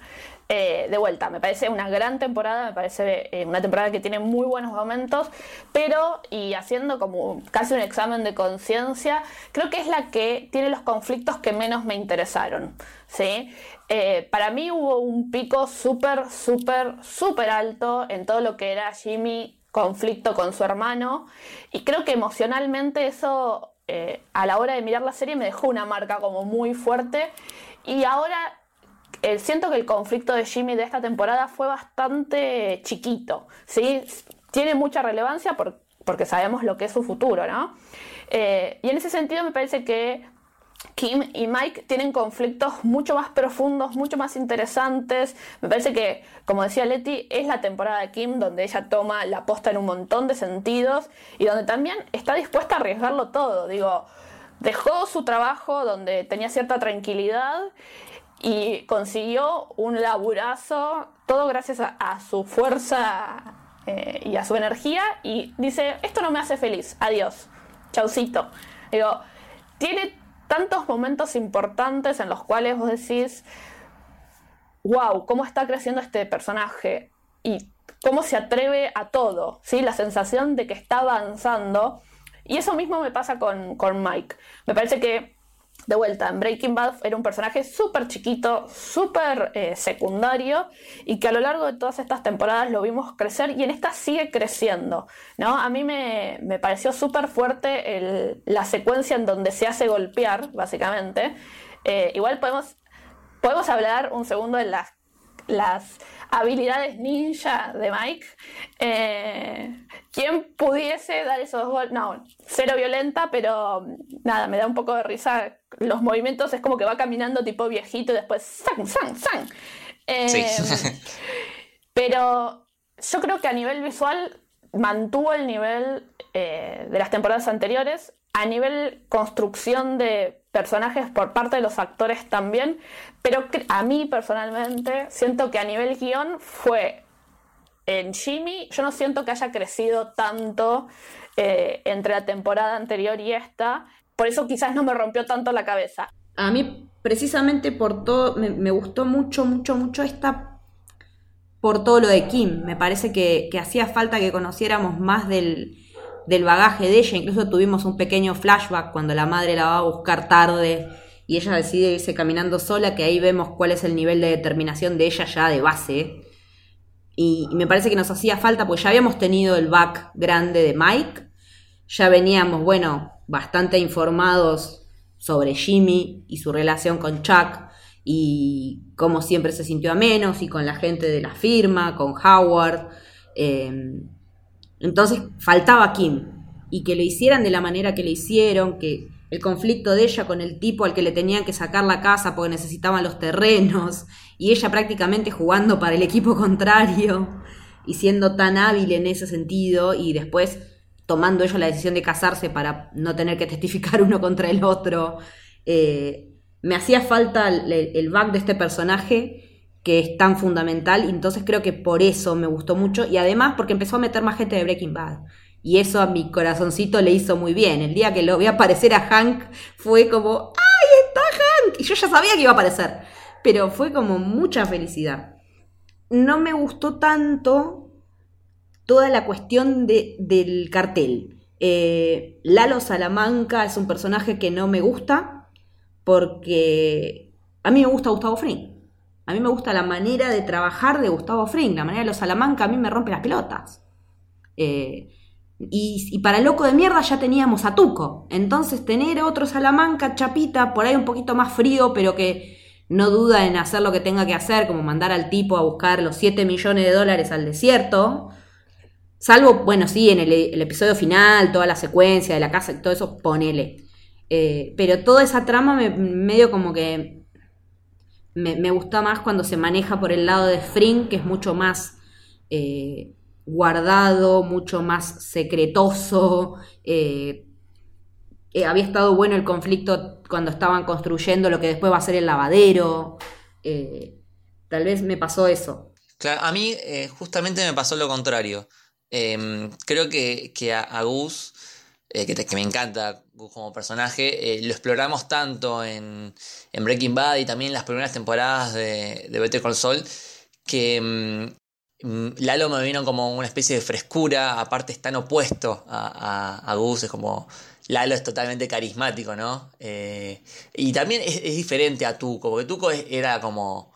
Eh, de vuelta, me parece una gran temporada, me parece eh, una temporada que tiene muy buenos momentos, pero, y haciendo como casi un examen de conciencia, creo que es la que tiene los conflictos que menos me interesaron. ¿sí? Eh, para mí hubo un pico súper, súper, súper alto en todo lo que era Jimmy conflicto con su hermano, y creo que emocionalmente eso a la hora de mirar la serie me dejó una marca como muy fuerte, y ahora eh, siento que el conflicto de Jimmy de esta temporada fue bastante chiquito, ¿sí? Tiene mucha relevancia porque sabemos lo que es su futuro, ¿no? Eh, y en ese sentido me parece que Kim y Mike tienen conflictos mucho más profundos, mucho más interesantes. Me parece que, como decía Leti, es la temporada de Kim donde ella toma la posta en un montón de sentidos y donde también está dispuesta a arriesgarlo todo. Digo, dejó su trabajo donde tenía cierta tranquilidad y consiguió un laburazo, todo gracias a, su fuerza eh, y a su energía, y dice, esto no me hace feliz, adiós, chaucito. Digo, tiene tantos momentos importantes en los cuales vos decís, wow, cómo está creciendo este personaje y cómo se atreve a todo, ¿sí? la sensación de que está avanzando. Y eso mismo me pasa con, con Mike. Me parece que de vuelta, en Breaking Bad era un personaje súper chiquito, súper eh, secundario y que a lo largo de todas estas temporadas lo vimos crecer y en esta sigue creciendo. ¿no? A mí me, pareció súper fuerte la secuencia en donde se hace golpear, básicamente. Eh, igual podemos, podemos hablar un segundo de las las habilidades ninja de Mike. Eh, ¿Quién pudiese dar esos goles? No, cero violenta, pero nada, me da un poco de risa. Los movimientos es como que va caminando tipo viejito y después ¡san, san, san! Eh, pero yo creo que a nivel visual mantuvo el nivel eh, de las temporadas anteriores. A nivel construcción de personajes por parte de los actores también, pero a mí personalmente siento que a nivel guion fue en Jimmy, yo no siento que haya crecido tanto eh, entre la temporada anterior y esta, por eso quizás no me rompió tanto la cabeza. A mí precisamente por todo, me, gustó mucho, mucho, mucho esta, por todo lo de Kim, me parece que hacía falta que conociéramos más del del bagaje de ella. Incluso tuvimos un pequeño flashback cuando la madre la va a buscar tarde y ella decide irse caminando sola, que ahí vemos cuál es el nivel de determinación de ella ya de base. Y, me parece que nos hacía falta, porque ya habíamos tenido el back grande de Mike, ya veníamos, bueno, bastante informados sobre Jimmy y su relación con Chuck y cómo siempre se sintió a menos y con la gente de la firma, con Howard. Eh, entonces faltaba Kim y que lo hicieran de la manera que le hicieron, que el conflicto de ella con el tipo al que le tenían que sacar la casa porque necesitaban los terrenos y ella prácticamente jugando para el equipo contrario y siendo tan hábil en ese sentido y después tomando ella la decisión de casarse para no tener que testificar uno contra el otro. Eh, me hacía falta el back de este personaje que es tan fundamental y entonces creo que por eso me gustó mucho y además porque empezó a meter más gente de Breaking Bad y eso a mi corazoncito le hizo muy bien. El día que lo vi aparecer a Hank fue como ¡ay, está Hank! Y yo ya sabía que iba a aparecer, pero fue como mucha felicidad. No me gustó tanto toda la cuestión de, del cartel. Eh, Lalo Salamanca es un personaje que no me gusta porque a mí me gusta Gustavo Fring. A mí me gusta la manera de trabajar de Gustavo Fring, la manera de los Salamanca a mí me rompe las pelotas. Eh, y, y, para loco de mierda ya teníamos a Tuco. Entonces tener otro Salamanca, Chapita, por ahí un poquito más frío, pero que no duda en hacer lo que tenga que hacer, como mandar al tipo a buscar los 7 millones de dólares al desierto. Salvo, bueno, sí, en el, episodio final, toda la secuencia de la casa y todo eso, ponele. Eh, pero toda esa trama me, medio como que me, gusta más cuando se maneja por el lado de Fring, que es mucho más eh, guardado, mucho más secretoso. Eh, eh, había estado bueno el conflicto cuando estaban construyendo lo que después va a ser el lavadero. Tal vez me pasó eso. A mí justamente me pasó lo contrario. Em, creo que, que a, a Gus, que, que, me encanta Gus como personaje, lo exploramos tanto en, en, Breaking Bad y también en las primeras temporadas de, Better Call Saul, que em, Lalo me vino como una especie de frescura, aparte es tan opuesto a, a, Gus, es como Lalo es totalmente carismático, ¿no? Eh, y también es, diferente a Tuco, porque Tuco era como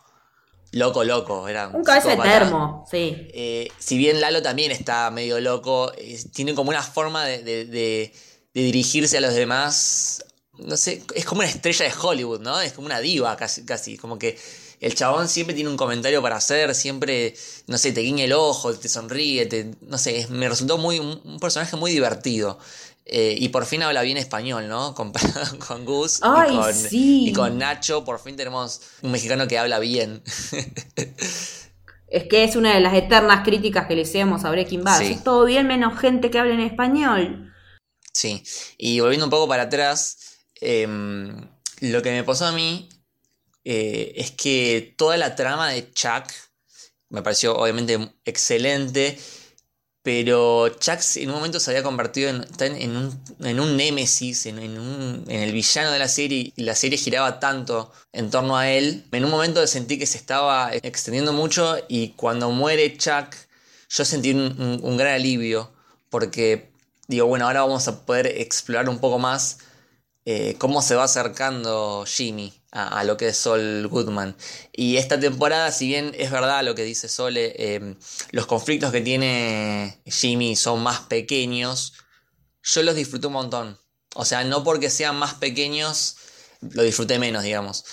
loco, loco. Era un cabeza de termo, sí. Eh, si bien Lalo también está medio loco, eh, tiene como una forma de, de, de, de, dirigirse a los demás. No sé, es como una estrella de Hollywood, ¿no? Es como una diva casi, casi. Como que el chabón siempre tiene un comentario para hacer, siempre, no sé, te guiña el ojo, te sonríe, te, no sé, me resultó muy, un personaje muy divertido. Eh, y por fin habla bien español, ¿no? Comparado con Gus Ay, y, con, sí. y, con, Nacho, por fin tenemos un mexicano que habla bien. es que es una de las eternas críticas que le hacemos a Breaking Bad. Sí. Es todo bien menos gente que habla en español. Sí, y volviendo un poco para atrás, eh, lo que me pasó a mí eh, es que toda la trama de Chuck me pareció obviamente excelente pero Chuck en un momento se había convertido en, en, un, en un némesis, en, un, el villano de la serie, y la serie giraba tanto en torno a él. En un momento sentí que se estaba extendiendo mucho, y cuando muere Chuck, yo sentí un, un gran alivio, porque digo, bueno, ahora vamos a poder explorar un poco más eh, cómo se va acercando Jimmy a, lo que es Sol Goodman. Y esta temporada, si bien es verdad lo que dice Sole, eh, los conflictos que tiene Jimmy son más pequeños, yo los disfruté un montón. O sea, no porque sean más pequeños, lo disfruté menos, digamos.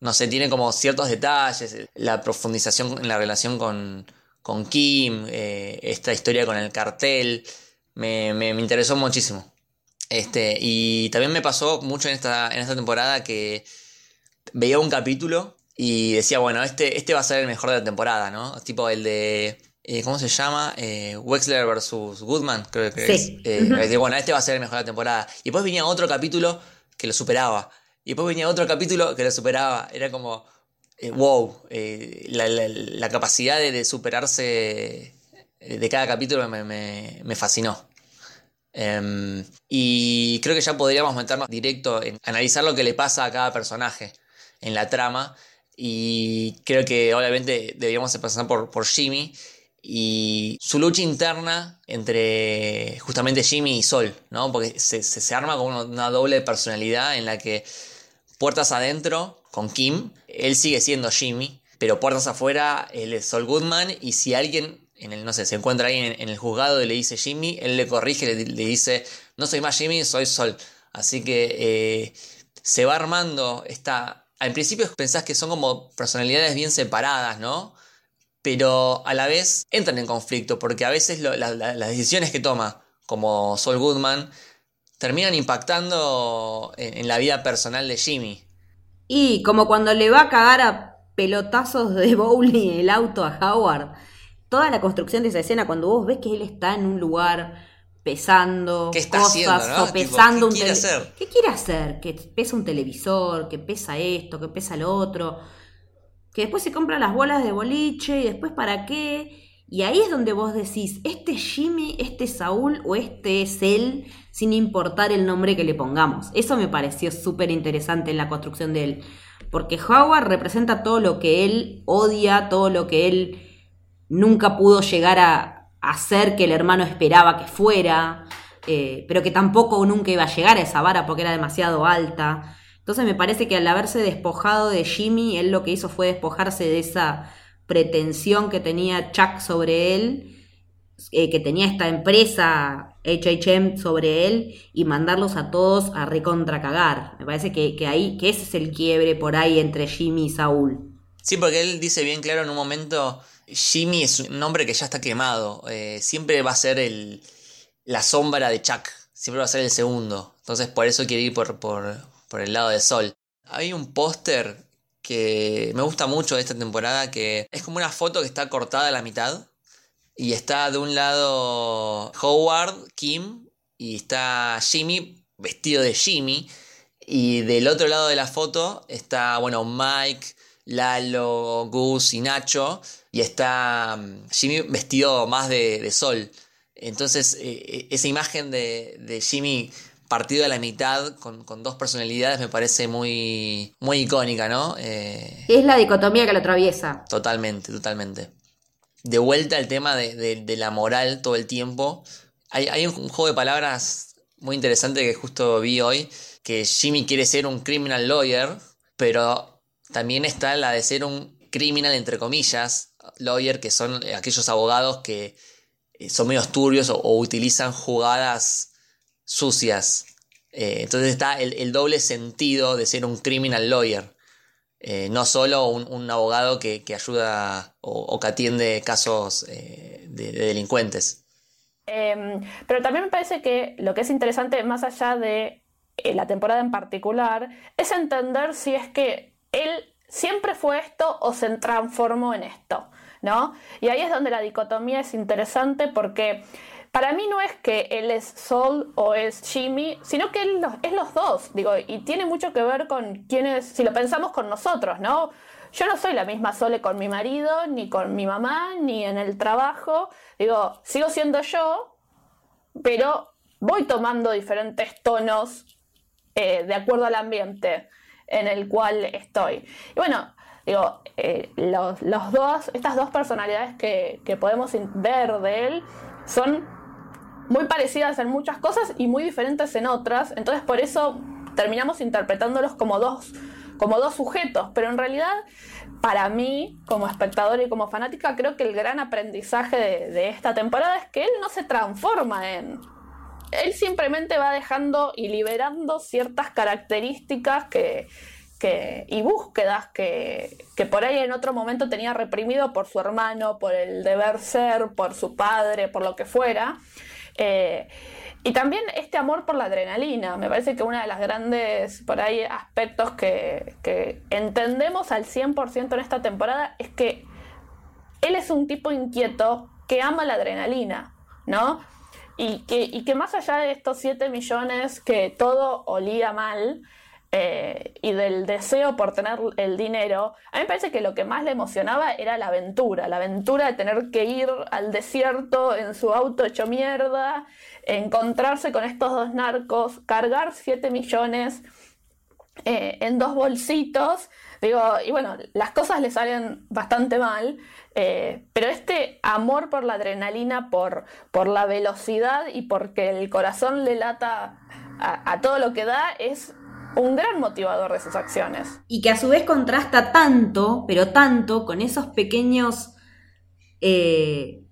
No sé, tiene como ciertos detalles, la profundización en la relación con, con Kim, eh, esta historia con el cartel, me, me, me interesó muchísimo. Este, y también me pasó mucho en esta, en esta temporada que veía un capítulo y decía, bueno, este, este va a ser el mejor de la temporada, ¿no? Tipo el de. Eh, ¿Cómo se llama? Eh, Wexler versus Goodman, creo que sí. es. Eh, uh -huh. Bueno, este va a ser el mejor de la temporada. Y después venía otro capítulo que lo superaba. Y después venía otro capítulo que lo superaba. Era como. wow. La, la, la, capacidad de, de, superarse de cada capítulo me, me, me fascinó. Um, y creo que ya podríamos meternos directo en analizar lo que le pasa a cada personaje en la trama. Y creo que obviamente deberíamos empezar por, por Jimmy y su lucha interna entre justamente Jimmy y Sol, ¿no? Porque se, se, arma con una, doble personalidad en la que puertas adentro con Kim, él sigue siendo Jimmy, pero puertas afuera él es Sol Goodman y si alguien en el, no sé, se encuentra ahí en, el juzgado y le dice Jimmy, él le corrige, le, le dice, no soy más Jimmy, soy Sol. Así que eh, se va armando esta... Al principio pensás que son como personalidades bien separadas, ¿no? Pero a la vez entran en conflicto, porque a veces las decisiones que toma, como Sol Goodman, terminan impactando en, en la vida personal de Jimmy. Y como cuando le va a cagar a pelotazos de bowling el auto a Howard toda la construcción de esa escena, cuando vos ves que él está en un lugar pesando ¿Qué está cosas, haciendo, no? o pesando tipo, ¿qué un quiere hacer? ¿Qué quiere hacer? Que pesa un televisor, que pesa esto, que pesa lo otro, que después se compra las bolas de boliche y después para qué. Y ahí es donde vos decís, este es Jimmy, este es Saúl o este es él, sin importar el nombre que le pongamos. Eso me pareció súper interesante en la construcción de él. Porque Howard representa todo lo que él odia, todo lo que él nunca pudo llegar a, hacer que el hermano esperaba que fuera, eh, pero que tampoco nunca iba a llegar a esa vara porque era demasiado alta. Entonces me parece que al haberse despojado de Jimmy, él lo que hizo fue despojarse de esa pretensión que tenía Chuck sobre él, eh, que tenía esta empresa HHM sobre él y mandarlos a todos a recontra cagar. Me parece que, que ahí, que ese es el quiebre por ahí entre Jimmy y Saúl. Sí, porque él dice bien claro en un momento, Jimmy es un hombre que ya está quemado, eh, siempre va a ser el, la sombra de Chuck, siempre va a ser el segundo, entonces por eso quiere ir por, por, por el lado de Sol. Hay un póster que me gusta mucho de esta temporada, que es como una foto que está cortada a la mitad, y está de un lado Howard, Kim, y está Jimmy vestido de Jimmy. Y del otro lado de la foto está, bueno, Mike, Lalo, Gus y Nacho. Y está mm, Jimmy vestido más de, sol. Entonces, eh, eh, esa imagen de, Jimmy partido a la mitad con, dos personalidades me parece muy, muy icónica, ¿no? Eh, es la dicotomía que lo atraviesa. Totalmente, totalmente de vuelta al tema de, la moral todo el tiempo. Hay, un, juego de palabras muy interesante que justo vi hoy, que Jimmy quiere ser un criminal lawyer, pero también está la de ser un criminal entre comillas, lawyer, que son aquellos abogados que eh, son medio turbios o, utilizan jugadas sucias. Eh, entonces está el doble sentido de ser un criminal lawyer. Eh, no solo un, abogado que, ayuda o, que atiende casos de, delincuentes. Em, pero también me parece que lo que es interesante, más allá de la temporada en particular, es entender si es que él siempre fue esto o se transformó en esto, ¿no? Y ahí es donde la dicotomía es interesante porque para mí no es que él es Sol o es Jimmy, sino que él es los dos, digo, y tiene mucho que ver con quiénes, si lo pensamos con nosotros, ¿no? Yo no soy la misma Sole con mi marido, ni con mi mamá, ni en el trabajo, digo, sigo siendo yo, pero voy tomando diferentes tonos eh, de acuerdo al ambiente en el cual estoy. Bueno, digo, eh, los, dos, estas dos personalidades que, podemos ver de él son muy parecidas en muchas cosas y muy diferentes en otras. Entonces por eso terminamos interpretándolos como dos, como dos sujetos. Pero en realidad, para mí, como espectador y como fanática, creo que el gran aprendizaje de, esta temporada es que él no se transforma en... Él simplemente va dejando y liberando ciertas características que, y búsquedas que, que, por ahí en otro momento tenía reprimido por su hermano, por el deber ser, por su padre, por lo que fuera. Eh, y también este amor por la adrenalina. Me parece que uno de los grandes, por ahí, aspectos que, entendemos al 100% en esta temporada es que él es un tipo inquieto que ama la adrenalina, ¿no? Y que, y que más allá de estos 7 millones que todo olía mal, eh, y del deseo por tener el dinero, a mí me parece que lo que más le emocionaba era la aventura, la aventura de tener que ir al desierto en su auto hecho mierda, encontrarse con estos dos narcos, cargar 7 millones eh, en dos bolsitos. Digo, y bueno, las cosas le salen bastante mal, eh, pero este amor por la adrenalina, por, por la velocidad y porque el corazón le lata a todo lo que da, es un gran motivador de sus acciones. Y que a su vez contrasta tanto, pero tanto, con esos pequeños eh,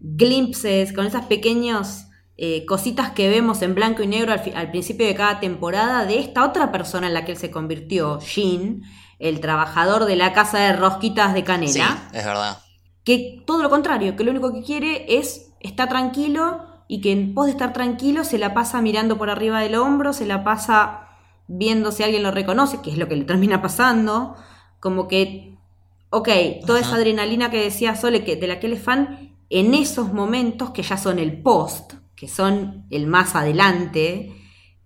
glimpses, con esas pequeñas eh, cositas que vemos en blanco y negro al, principio de cada temporada de esta otra persona en la que él se convirtió, Jean, el trabajador de la casa de rosquitas de canela. Sí, es verdad. Que todo lo contrario, que lo único que quiere es estar tranquilo y que en pos de estar tranquilo se la pasa mirando por arriba del hombro, se la pasa viendo si alguien lo reconoce, que es lo que le termina pasando, como que, ok, toda esa adrenalina que decía Sole, que, de la que él es fan, en esos momentos que ya son el post, que son el más adelante,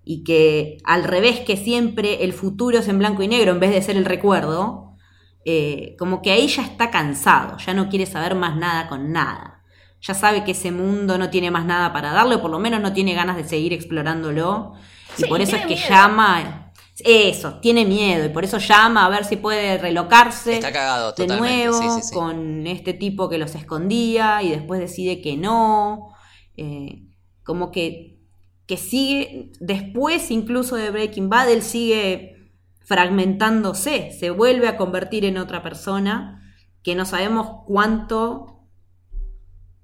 y que al revés que siempre el futuro es en blanco y negro en vez de ser el recuerdo, eh, como que ahí ya está cansado, ya no quiere saber más nada con nada. Ya sabe que ese mundo no tiene más nada para darle, o por lo menos no tiene ganas de seguir explorándolo y por eso es que llama. eso, tiene miedo y por eso llama a ver si puede relocarse Está cagado de totalmente. nuevo sí, sí, sí. con este tipo que los escondía y después decide que no. Eh, como que, que sigue, después incluso de Breaking Bad, él sigue fragmentándose, se vuelve a convertir en otra persona que no sabemos cuánto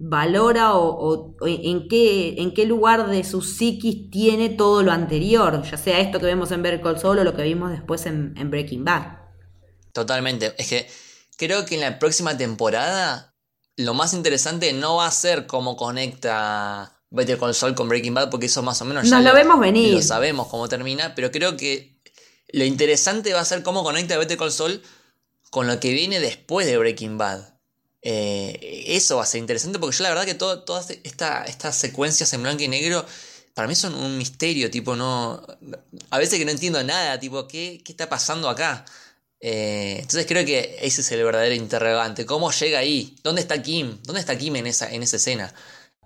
valora o, o- o en, qué, en qué lugar de su psiquis tiene todo lo anterior, ya sea esto que vemos en Better Call Saul o lo que vimos después en, en Breaking Bad. Totalmente. Es que creo que en la próxima temporada lo más interesante no va a ser cómo conecta Better Call Saul con Breaking Bad, porque eso más o menos ya Nos lo vemos venir. Lo sabemos cómo termina, pero creo que lo interesante va a ser cómo conecta Better Call Saul con lo que viene después de Breaking Bad. Eh, eso va a ser interesante porque yo la verdad que todas esta- estas secuencias en blanco y negro para mí son un misterio, tipo, no... A veces que no entiendo nada, tipo, ¿qué, qué está pasando acá? Eh, entonces creo que ese es el verdadero interrogante. ¿Cómo llega ahí? ¿Dónde está Kim? ¿Dónde está Kim en esa, en esa escena?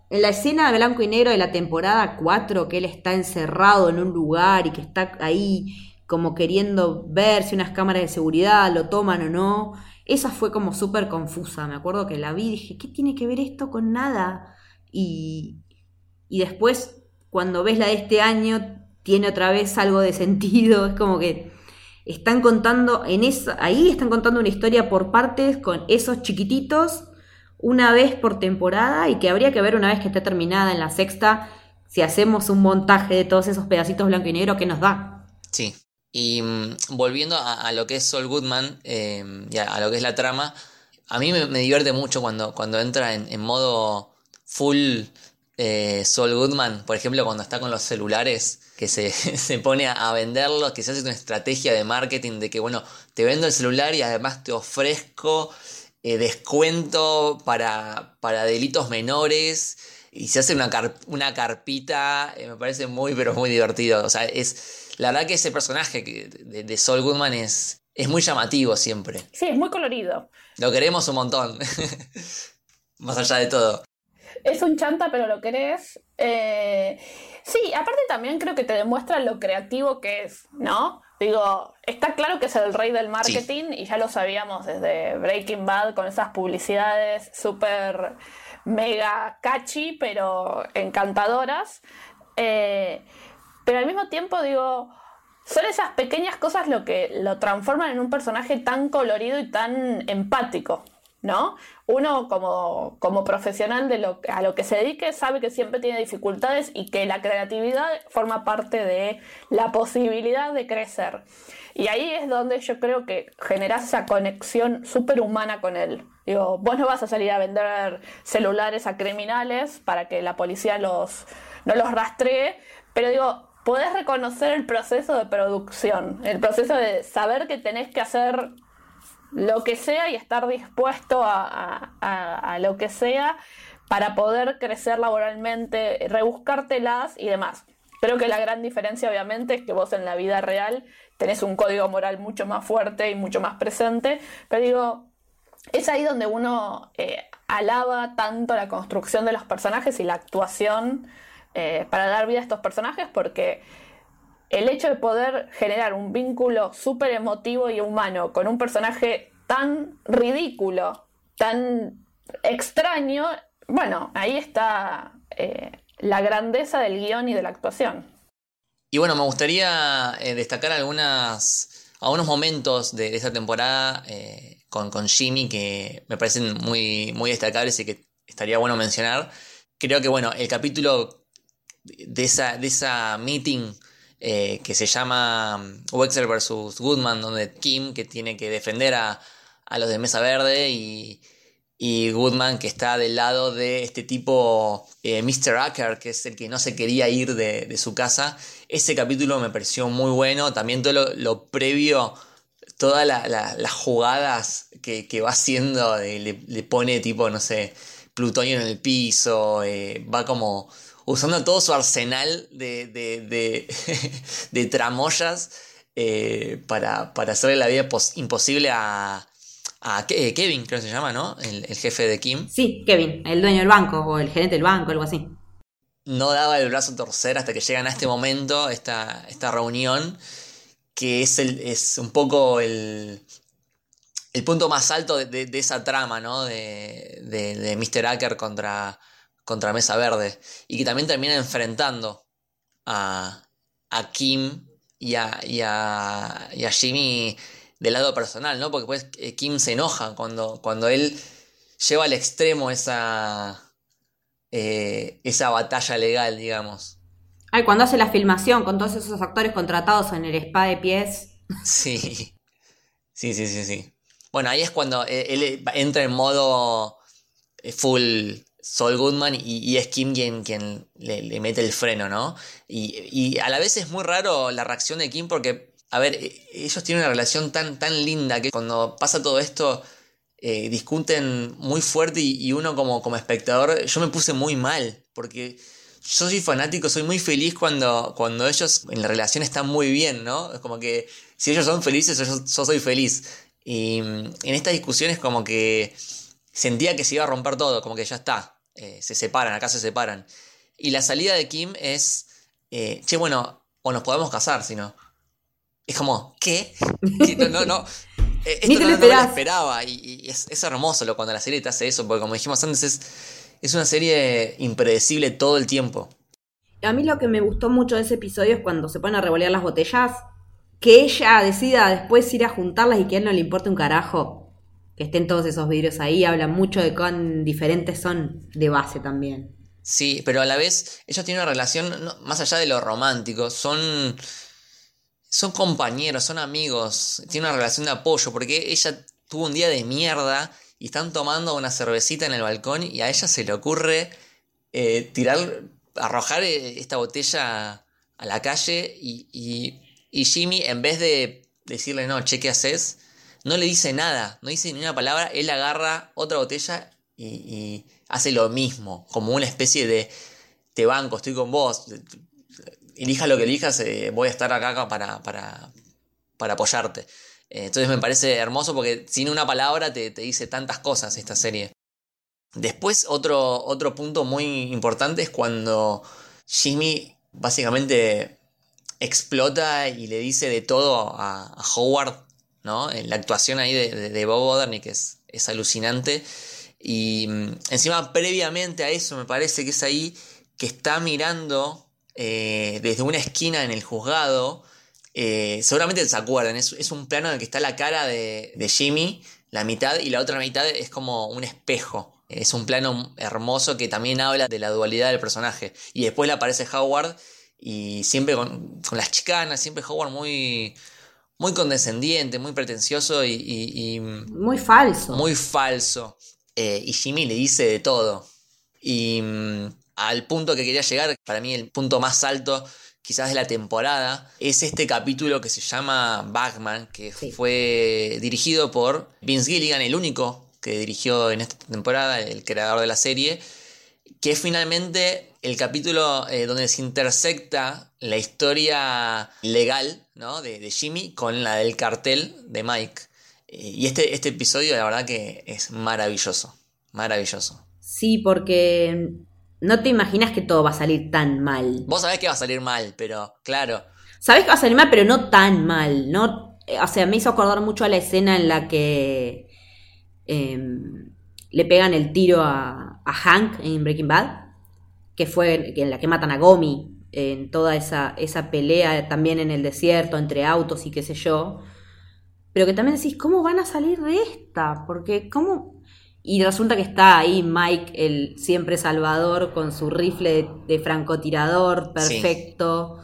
En la escena de blanco y negro de la temporada 4, que él está encerrado en un lugar y que está ahí como queriendo ver si unas cámaras de seguridad lo toman o no, esa fue como súper confusa. Me acuerdo que la vi y dije, ¿qué tiene que ver esto con nada? Y, y después, cuando ves la de este año, tiene otra vez algo de sentido. Es como que están contando, en esa, ahí están contando una historia por partes con esos chiquititos una vez por temporada y que habría que ver una vez que esté terminada en la sexta si hacemos un montaje de todos esos pedacitos blanco y negro que nos da. Sí. Y mm, volviendo a, lo que es Saul Goodman eh, y a, lo que es la trama, a mí me, divierte mucho cuando, cuando entra en, modo full eh, Saul Goodman, por ejemplo, cuando está con los celulares, que se, se pone a, a venderlos, que se hace una estrategia de marketing de que, bueno, te vendo el celular y además te ofrezco eh, descuento para, para delitos menores. Y se hace una, car- una carpita, eh, me parece muy, pero muy divertido. O sea, es. La verdad que ese personaje de, de Saul Goodman es, es muy llamativo siempre. Sí, es muy colorido. Lo queremos un montón. Más allá de todo. Es un chanta, pero lo querés. Eh, sí, aparte también creo que te demuestra lo creativo que es, ¿no? Digo, está claro que es el rey del marketing y ya lo sabíamos desde Breaking Bad con esas publicidades súper mega catchy, pero encantadoras. Eh, pero al mismo tiempo, digo, son esas pequeñas cosas lo que lo transforman en un personaje tan colorido y tan empático, ¿no? Uno como, como profesional de lo, a lo que se dedique sabe que siempre tiene dificultades y que la creatividad forma parte de la posibilidad de crecer. Y ahí es donde yo creo que generas esa conexión súper humana con él. Digo, vos no vas a salir a vender celulares a criminales para que la policía los, no los rastree, pero digo, podés reconocer el proceso de producción, el proceso de saber que tenés que hacer lo que sea y estar dispuesto a, lo que sea para poder crecer laboralmente, rebuscártelas y demás. Creo que la gran diferencia obviamente es que vos en la vida real tenés un código moral mucho más fuerte y mucho más presente, pero digo, es ahí donde uno eh, alaba tanto la construcción de los personajes y la actuación eh, para dar vida a estos personajes, porque el hecho de poder generar un vínculo súper emotivo y humano con un personaje tan ridículo, tan extraño, bueno, ahí está eh, la grandeza del guion y de la actuación. Y bueno, me gustaría eh, destacar algunas, algunos momentos de, de esta temporada con, con Jimmy que me parecen muy, muy destacables y que estaría bueno mencionar. Creo que bueno, el capítulo de esa, de esa meeting eh, que se llama mm, Wexler vs. Goodman, donde Kim, que tiene que defender a, a los de Mesa Verde y, y Goodman que está del lado de este tipo eh, Mr. Acker, que es el que no se quería ir de, de su casa. Ese capítulo me pareció muy bueno. También todo lo, previo, todas la- la- las jugadas que, que va haciendo, eh, le, le pone tipo, no sé, plutonio en el piso, eh, va como usando todo su arsenal de, de, de, de tramoyas eh, para, para hacerle la vida pos- imposible a, a eh, Kevin, creo que se llama, ¿no? El, el jefe de Kim. Sí, Kevin, el dueño del banco o el gerente del banco, algo así. No daba el brazo a torcer hasta que llegan a este momento, esta, esta reunión. que es, el, es un poco el, el punto más alto de, esa trama, ¿no? De, de, Mr. Acker contra, contra Mesa Verde. Y que también termina enfrentando a, a Kim y a, y a, y a Jimmy del lado personal, ¿no? Porque pues eh, Kim se enoja cuando, cuando él lleva al extremo esa, eh, esa batalla legal, digamos. Ay, cuando hace la filmación con todos esos actores contratados en el spa de pies. Sí, sí, sí, sí, sí. Bueno, ahí es cuando eh, él entra en modo full Saul Goodman y, es Kim quien, quien le, mete el freno, ¿no? Y, y, a la vez es muy raro la reacción de Kim porque a ver, e, ellos tienen una relación tan, tan linda que cuando pasa todo esto eh, discuten muy fuerte y, uno como, como espectador, yo me puse muy mal, porque yo soy fanático, soy muy feliz cuando, cuando ellos en la relación están muy bien, ¿no? Es como que si ellos son felices, yo, soy feliz. Y mm, en esta discusión es como que sentía que se iba a romper todo, como que ya está, eh, se separan, acá se separan. Y la salida de Kim es, eh, che, bueno, o nos podemos casar, si no. Es como, ¿qué? No, no, no. Eh, esto no, lo esperaba y, es, hermoso lo, cuando la serie te hace eso, porque como dijimos antes, es, es una serie impredecible todo el tiempo. A mí lo que me gustó mucho de ese episodio es cuando se ponen a revolear las botellas, que ella decida después ir a juntarlas y que a él no le importe un carajo que estén todos esos vidrios ahí, habla mucho de cuán diferentes son de base también. Sí, pero a la vez ellos tienen una relación, más allá de lo romántico, son son compañeros, son amigos, tienen una relación de apoyo, porque ella tuvo un día de mierda y están tomando una cervecita en el balcón y a ella se le ocurre eh, tirar, arrojar eh, esta botella a la calle y, Jimmy, en vez de decirle no, che, ¿qué haces? No le dice nada, no dice ni una palabra, él agarra otra botella y, hace lo mismo, como una especie de te banco, estoy con vos, elija lo que elijas, eh, voy a estar acá para, para, para apoyarte. Eh, entonces me parece hermoso porque sin una palabra te, dice tantas cosas esta serie. Después otro, otro punto muy importante es cuando Jimmy básicamente explota y le dice de todo a, Howard, ¿no? La actuación ahí de, Bob Odernick es, es alucinante. Y mm, encima previamente a eso me parece que es ahí que está mirando eh, desde una esquina en el juzgado. Eh, seguramente se acuerdan, es, un plano en el que está la cara de, Jimmy, la mitad, y la otra mitad es como un espejo. Es un plano hermoso que también habla de la dualidad del personaje. Y después le aparece Howard y siempre con, las chicanas, siempre Howard muy, muy condescendiente, muy pretencioso y, muy falso. Muy falso. Eh, y Jimmy le dice de todo. Y mm, al punto que quería llegar, para mí el punto más alto quizás de la temporada, es este capítulo que se llama Bagman, que fue dirigido por Vince Gilligan, el único que dirigió en esta temporada, el creador de la serie, que es finalmente el capítulo eh, donde se intersecta la historia legal ¿no? de, Jimmy con la del cartel de Mike. Eh, y este, este episodio la verdad que es maravilloso, maravilloso. Sí, porque no te imaginas que todo va a salir tan mal. Vos sabés que va a salir mal, pero claro. Sabés que va a salir mal, pero no tan mal. No, eh, o sea, me hizo acordar mucho a la escena en la que em, le pegan el tiro a, Hank en Breaking Bad, que fue en la que matan a Gomi en toda esa, esa pelea también en el desierto entre autos y qué sé yo. Pero que también decís, ¿cómo van a salir de esta? Porque, ¿cómo, y resulta que está ahí Mike, el siempre salvador, con su rifle de, francotirador perfecto,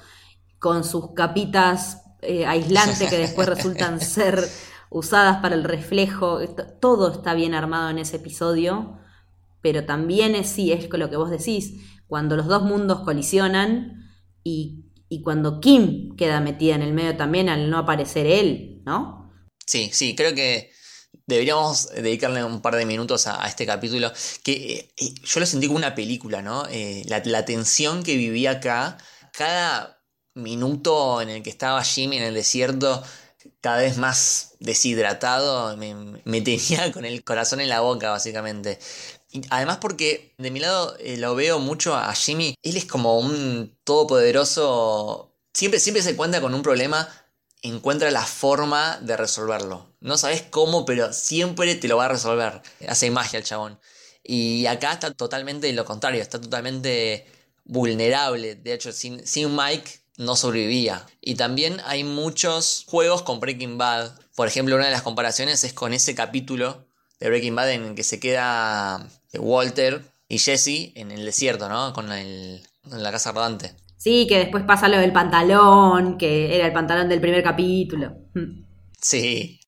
con sus capitas eh, aislantes que después resultan ser usadas para el reflejo. Todo está bien armado en ese episodio, pero también es, sí, es lo que vos decís, cuando los dos mundos colisionan y, y cuando Kim queda metida en el medio también al no aparecer él, ¿no? Sí, sí, creo que deberíamos dedicarle un par de minutos a, este capítulo, que eh, yo lo sentí como una película, ¿no? Eh, la, tensión que vivía acá, cada minuto en el que estaba Jimmy en el desierto, cada vez más deshidratado, me, tenía con el corazón en la boca, básicamente. Además porque de mi lado eh, lo veo mucho a Jimmy, él es como un todopoderoso, siempre, siempre se cuenta con un problema encuentra la forma de resolverlo. No sabes cómo, pero siempre te lo va a resolver. Hace magia el chabón. Y acá está totalmente lo contrario, está totalmente vulnerable. De hecho, sin, sin Mike no sobrevivía. Y también hay muchos juegos con Breaking Bad. Por ejemplo, una de las comparaciones es con ese capítulo de Breaking Bad en que se queda Walter y Jesse en el desierto, ¿no? Con el, en la casa rodante. Sí, que después pasa lo del pantalón, que era el pantalón del primer capítulo. Mm. Sí.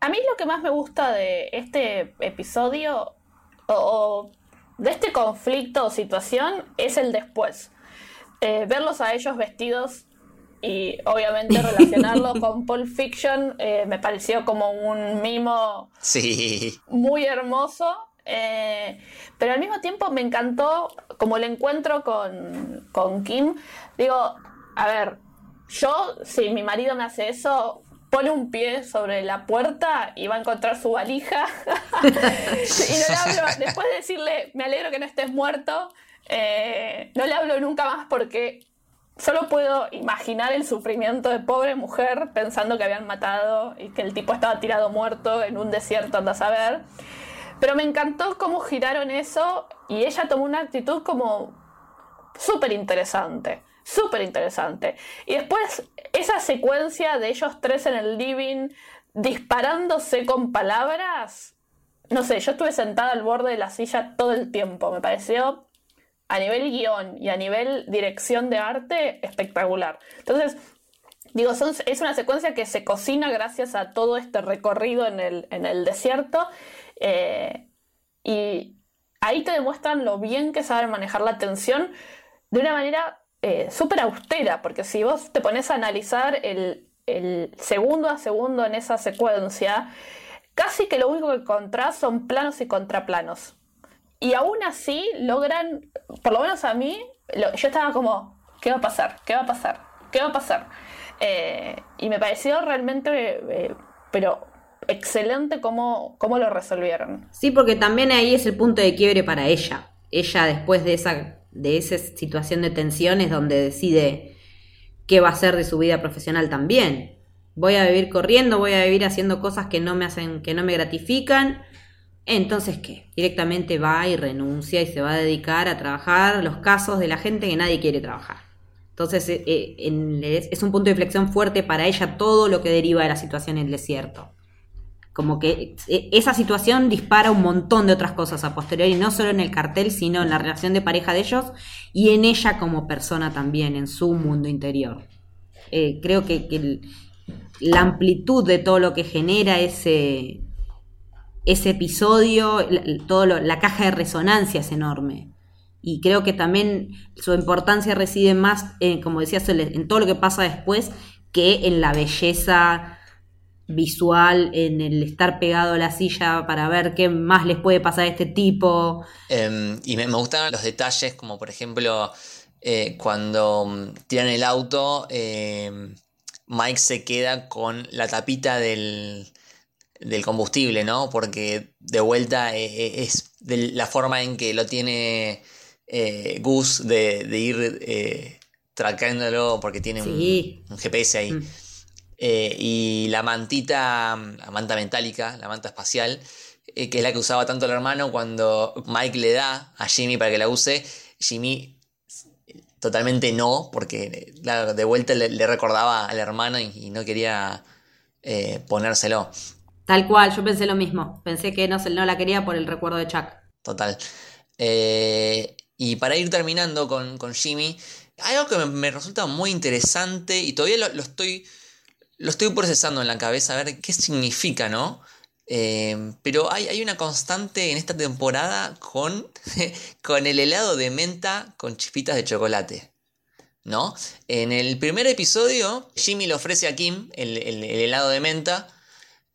A mí lo que más me gusta de este episodio o, de este conflicto o situación es el después. Eh, verlos a ellos vestidos y obviamente relacionarlo con Pulp Fiction eh, me pareció como un mimo sí. muy hermoso. Eh, pero al mismo tiempo me encantó como el encuentro con, con Kim. Digo, a ver, yo, si mi marido me hace eso, pone un pie sobre la puerta y va a encontrar su valija. y no le hablo, después de decirle, me alegro que no estés muerto, eh, no le hablo nunca más porque solo puedo imaginar el sufrimiento de pobre mujer pensando que habían matado y que el tipo estaba tirado muerto en un desierto, anda a saber. Pero me encantó cómo giraron eso y ella tomó una actitud como súper interesante súper interesante. Y después esa secuencia de ellos tres en el living disparándose con palabras, no sé, yo estuve sentada al borde de la silla todo el tiempo, me pareció a nivel guion y a nivel dirección de arte espectacular. Entonces, digo, es una secuencia que se cocina gracias a todo este recorrido en el, en el desierto eh, y ahí te demuestran lo bien que saben manejar la tensión de una manera eh, súper austera, porque si vos te pones a analizar el, segundo a segundo en esa secuencia, casi que lo único que encontrás son planos y contraplanos. Y aún así logran, por lo menos a mí, yo estaba como, ¿qué va a pasar? ¿Qué va a pasar? ¿Qué va a pasar? Eh, y me pareció realmente, eh, pero excelente cómo, cómo lo resolvieron. Sí, porque también ahí es el punto de quiebre para ella. Ella después de esa de esa situación de tensiones donde decide qué va a hacer de su vida profesional también. Voy a vivir corriendo, voy a vivir haciendo cosas que no me hacen, que no me gratifican. Entonces, ¿qué? Directamente va y renuncia y se va a dedicar a trabajar los casos de la gente que nadie quiere trabajar. Entonces, eh, eh, es un punto de inflexión fuerte para ella todo lo que deriva de la situación en el desierto como que e, esa situación dispara un montón de otras cosas a posteriori, no solo en el cartel, sino en la relación de pareja de ellos y en ella como persona también, en su mundo interior. Eh, creo que, la amplitud de todo lo que genera ese, ese episodio, la, todo la caja de resonancia es enorme. Y creo que también su importancia reside más, como decía, en todo lo que pasa después que en la belleza visual, en el estar pegado a la silla para ver qué más les puede pasar a este tipo. Em, y me, gustan los detalles, como por ejemplo, eh, cuando mm, tiran el auto, em, Mike se queda con la tapita del, del combustible, ¿no? Porque de vuelta eh, eh, es de la forma en que lo tiene Gus de, ir eh, porque tiene un, GPS ahí. Mm. Eh, y la mantita, la manta metálica, la manta espacial, eh, que es la que usaba tanto el hermano cuando Mike le da a Jimmy para que la use, Jimmy totalmente no, porque de vuelta le, recordaba al hermano y, no quería eh, ponérselo. Tal cual, yo pensé lo mismo, pensé que no, no la quería por el recuerdo de Chuck. Total. y para ir terminando con, Jimmy, hay algo que me, resulta muy interesante y todavía lo estoy lo estoy procesando en la cabeza a ver qué significa, ¿no? Eh, pero hay, hay, una constante en esta temporada con, con el helado de menta con chispitas de chocolate. ¿No? En el primer episodio, Jimmy le ofrece a Kim el, helado de menta.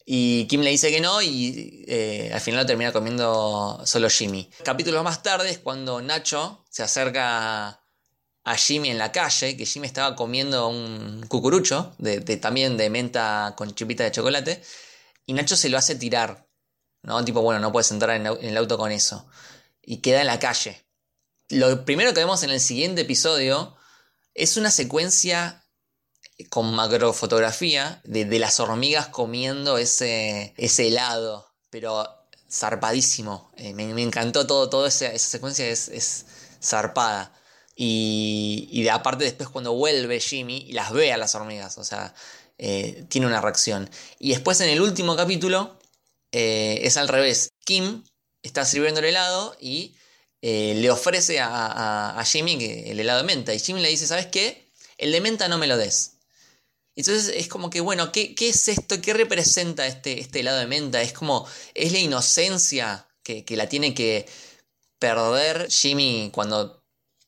Y Kim le dice que no y eh, al final lo termina comiendo solo Jimmy. Capítulos más tarde es cuando Nacho se acerca a Jimmy en la calle, que Jimmy estaba comiendo un cucurucho, de, también de menta con chipita de chocolate, y Nacho se lo hace tirar, ¿no? Tipo, bueno, no puedes entrar en, el auto con eso. Y queda en la calle. Lo primero que vemos en el siguiente episodio es una secuencia con macrofotografía de, las hormigas comiendo ese, ese helado, pero zarpadísimo. Eh, me, me, encantó todo, toda esa, esa secuencia es, es zarpada. Y, y aparte después cuando vuelve Jimmy y las ve a las hormigas, o sea, eh, tiene una reacción. Y después en el último capítulo eh, es al revés. Kim está sirviendo el helado y eh, le ofrece a, a, Jimmy el helado de menta. Y Jimmy le dice, ¿sabes qué? El de menta no me lo des. Entonces es como que, bueno, ¿qué, qué es esto? ¿Qué representa este, este, helado de menta? Es como, es la inocencia que, que la tiene que perder Jimmy cuando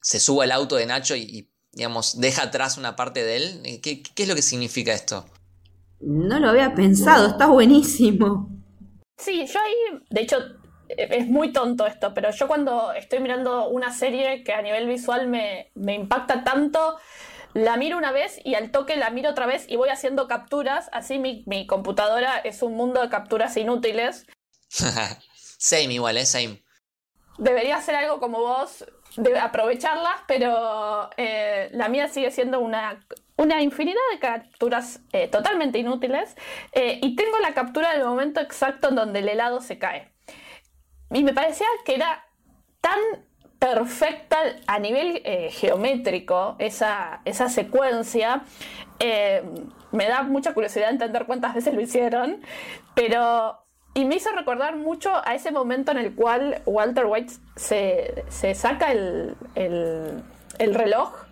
se sube al auto de Nacho y, y digamos, deja atrás una parte de él. ¿Qué, ¿Qué, es lo que significa esto? No lo había pensado, está buenísimo. Sí, yo ahí, de hecho, es muy tonto esto, pero yo cuando estoy mirando una serie que a nivel visual me, me impacta tanto, la miro una vez y al toque la miro otra vez y voy haciendo capturas, así mi, mi computadora es un mundo de capturas inútiles. same igual, ¿eh? Same. Debería hacer algo como vos, de aprovecharlas, pero eh, la mía sigue siendo una, una infinidad de capturas eh, totalmente inútiles eh, y tengo la captura del momento exacto en donde el helado se cae. Y me parecía que era tan perfecta a nivel geométrico esa, esa secuencia. Me da mucha curiosidad entender cuántas veces lo hicieron, pero... Y me hizo recordar mucho a ese momento en el cual Walter White se, se saca el, el, el, reloj,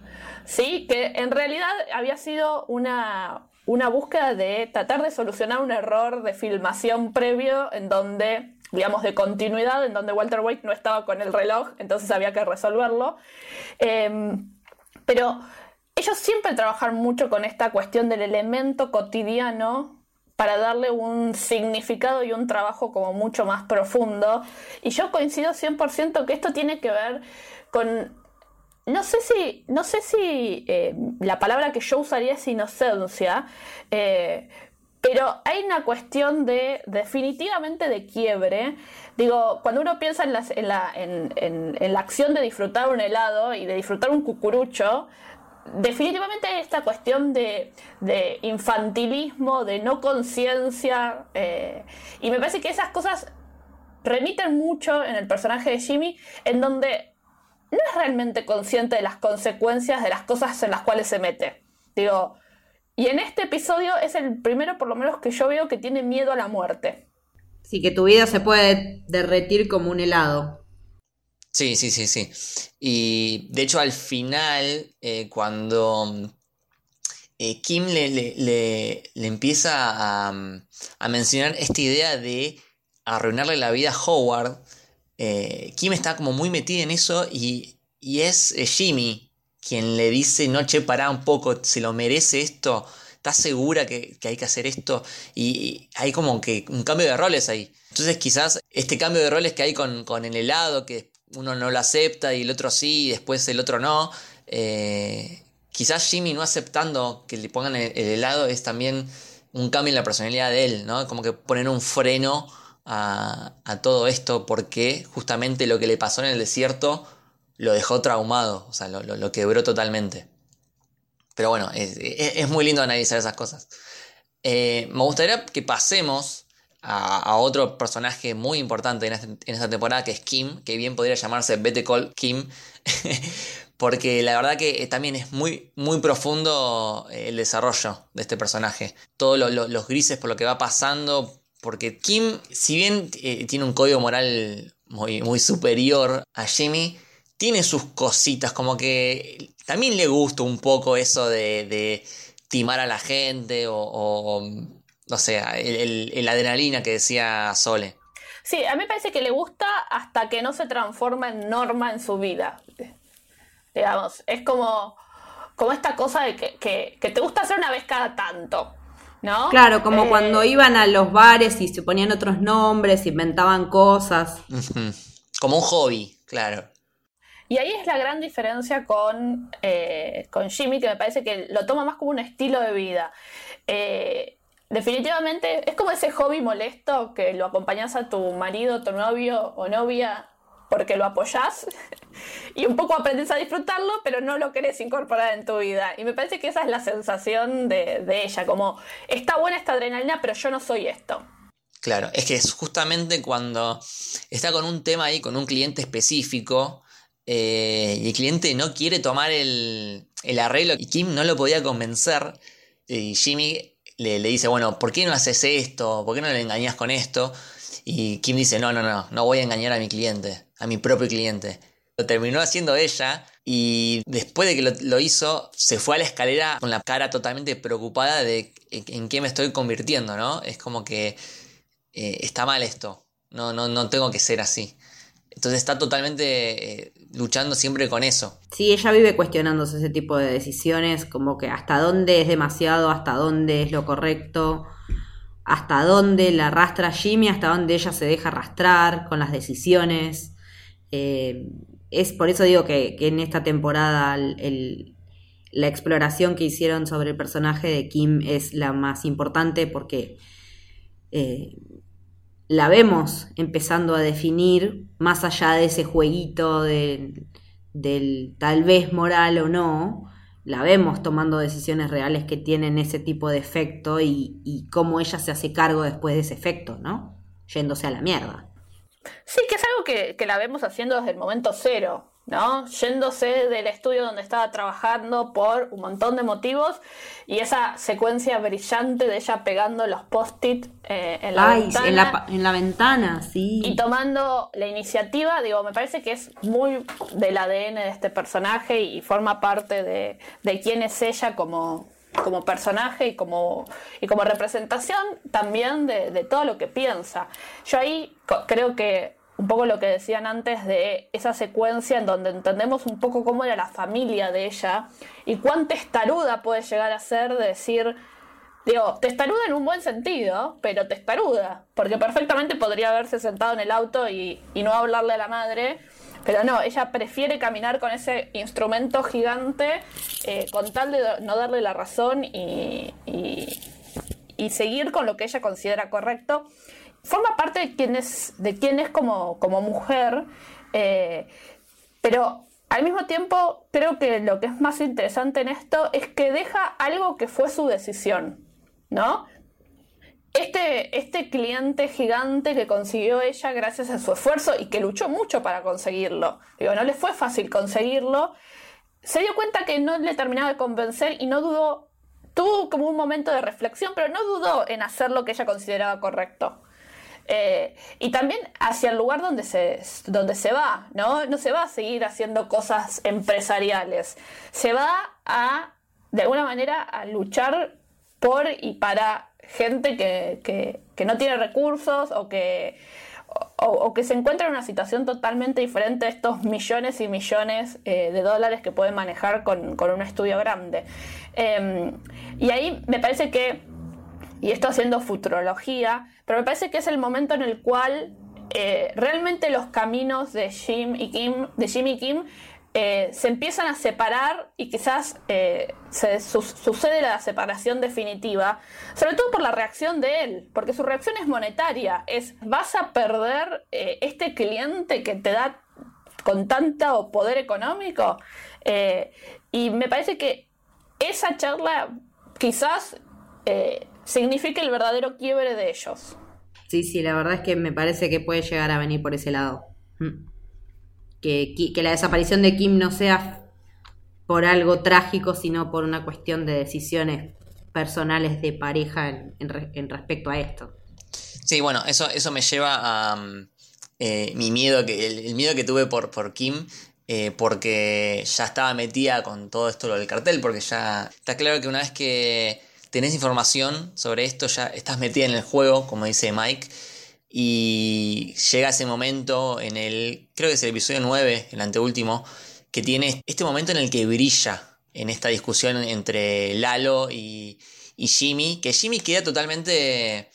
¿sí? que en realidad había sido una, una búsqueda de tratar de solucionar un error de filmación previo en donde digamos, de continuidad, en donde Walter White no estaba con el reloj, entonces había que resolverlo. Eh, pero ellos siempre trabajan mucho con esta cuestión del elemento cotidiano para darle un significado y un trabajo como mucho más profundo. Y yo coincido 100% que esto tiene que ver con... No sé si, no sé si eh, la palabra que yo usaría es inocencia, eh, pero hay una cuestión de definitivamente de quiebre. Digo, cuando uno piensa en la, en la, en, en la acción de disfrutar un helado y de disfrutar un cucurucho, definitivamente esta cuestión de, de infantilismo, de no conciencia, eh, y me parece que esas cosas remiten mucho en el personaje de Jimmy, en donde no es realmente consciente de las consecuencias de las cosas en las cuales se mete. Digo, y en este episodio es el primero, por lo menos, que yo veo que tiene miedo a la muerte. Sí, que tu vida se puede derretir como un helado. Sí, sí, sí, sí. Y de hecho al final, eh, cuando eh, Kim le, le, le, empieza a, a, mencionar esta idea de arruinarle la vida a Howard, eh, Kim está como muy metida en eso y, y es Jimmy quien le dice, no, che, pará un poco, se lo merece esto, ¿estás segura que, que hay que hacer esto? Y, y, hay como que un cambio de roles ahí. Entonces quizás este cambio de roles que hay con, con el helado, que uno no lo acepta y el otro sí, y después el otro no, eh, quizás Jimmy no aceptando que le pongan el, el, helado es también un cambio en la personalidad de él, ¿no? Como que poner un freno a, a todo esto porque justamente lo que le pasó en el desierto lo dejó traumado, o sea, lo, lo, quebró totalmente. Pero bueno, es, es, es, muy lindo analizar esas cosas. Eh, me gustaría que pasemos a, otro personaje muy importante en, este, en, esta temporada, que es Kim, que bien podría llamarse Bete Call Kim, porque la verdad que también es muy, muy profundo el desarrollo de este personaje. Todos lo, lo, los grises por lo que va pasando, porque Kim, si bien eh, tiene un código moral muy, muy superior a Jimmy, tiene sus cositas, como que también le gusta un poco eso de, timar a la gente o no sé, el, el, el, adrenalina que decía Sole. Sí, a mí me parece que le gusta hasta que no se transforma en norma en su vida. Digamos, es como, como esta cosa de que, que, que te gusta hacer una vez cada tanto. ¿No? Claro, como eh... cuando iban a los bares y se ponían otros nombres, inventaban cosas. Como un hobby, claro. Y ahí es la gran diferencia con, eh, con Jimmy, que me parece que lo toma más como un estilo de vida. Eh, definitivamente es como ese hobby molesto que lo acompañas a tu marido, tu novio o novia porque lo apoyás y un poco aprendes a disfrutarlo, pero no lo querés incorporar en tu vida. Y me parece que esa es la sensación de, ella, como está buena esta adrenalina, pero yo no soy esto. Claro, es que es justamente cuando está con un tema ahí, con un cliente específico, eh, y el cliente no quiere tomar el, el, arreglo y Kim no lo podía convencer, y Jimmy le, le, dice, bueno, ¿por qué no haces esto? ¿Por qué no le engañas con esto? Y Kim dice, no, no, no, no voy a engañar a mi cliente, a mi propio cliente. Lo terminó haciendo ella y después de que lo, hizo, se fue a la escalera con la cara totalmente preocupada de en, en qué me estoy convirtiendo, ¿no? Es como que eh, está mal esto, no, no, no tengo que ser así. Entonces está totalmente eh, luchando siempre con eso. Sí, ella vive cuestionándose ese tipo de decisiones, como que hasta dónde es demasiado, hasta dónde es lo correcto, hasta dónde la arrastra Jimmy, hasta dónde ella se deja arrastrar con las decisiones. Eh, es por eso digo que, que en esta temporada el, la exploración que hicieron sobre el personaje de Kim es la más importante porque eh, la vemos empezando a definir más allá de ese jueguito del, del tal vez moral o no, la vemos tomando decisiones reales que tienen ese tipo de efecto y, y cómo ella se hace cargo después de ese efecto, ¿no? Yéndose a la mierda. Sí, que es algo que, que la vemos haciendo desde el momento cero. ¿No? Yéndose del estudio donde estaba trabajando por un montón de motivos y esa secuencia brillante de ella pegando los post-it eh, en, la Ay, ventana. En la, en la ventana, sí. Y tomando la iniciativa, digo, me parece que es muy del ADN de este personaje y forma parte de, de quién es ella como, como personaje y como, y como representación también de, de todo lo que piensa. Yo ahí creo que un poco lo que decían antes de esa secuencia en donde entendemos un poco cómo era la familia de ella y cuán testaruda puede llegar a ser de decir, digo, testaruda en un buen sentido, pero testaruda, porque perfectamente podría haberse sentado en el auto y, y no hablarle a la madre. Pero no, ella prefiere caminar con ese instrumento gigante eh, con tal de no darle la razón y, y, y seguir con lo que ella considera correcto forma parte de quién es, de quién es como, como mujer, eh, pero al mismo tiempo creo que lo que es más interesante en esto es que deja algo que fue su decisión, ¿no? Este, este cliente gigante que consiguió ella gracias a su esfuerzo y que luchó mucho para conseguirlo, digo, no le fue fácil conseguirlo, se dio cuenta que no le terminaba de convencer y no dudó, tuvo como un momento de reflexión, pero no dudó en hacer lo que ella consideraba correcto. Eh, y también hacia el lugar donde se, donde se va, ¿no? No se va a seguir haciendo cosas empresariales, se va a, de alguna manera, a luchar por y para gente que, que, que no tiene recursos o que, o, que se encuentra en una situación totalmente diferente a estos millones y millones eh, de dólares que pueden manejar con, con un estudio grande. Eh, y ahí me parece que y esto haciendo futurología, pero me parece que es el momento en el cual eh, realmente los caminos de Jim y Kim, de y Kim eh, se empiezan a separar y quizás eh, se su sucede la separación definitiva, sobre todo por la reacción de él, porque su reacción es monetaria, es vas a perder este cliente que te da con tanto poder económico. y me parece que esa charla quizás significa el verdadero quiebre de ellos. Sí, sí, la verdad es que me parece que puede llegar a venir por ese lado. Que, que la desaparición de Kim no sea por algo trágico, sino por una cuestión de decisiones personales de pareja en, en, en respecto a esto. Sí, bueno, eso, eso me lleva a um, eh, mi miedo, que, el, el, miedo que tuve por, por Kim, eh, porque ya estaba metida con todo esto lo del cartel, porque ya está claro que una vez que tenés información sobre esto, ya estás metida en el juego, como dice Mike, y llega ese momento en el, creo que es el episodio 9, el anteúltimo, que tiene este momento en el que brilla en esta discusión entre Lalo y, Jimmy, que Jimmy queda totalmente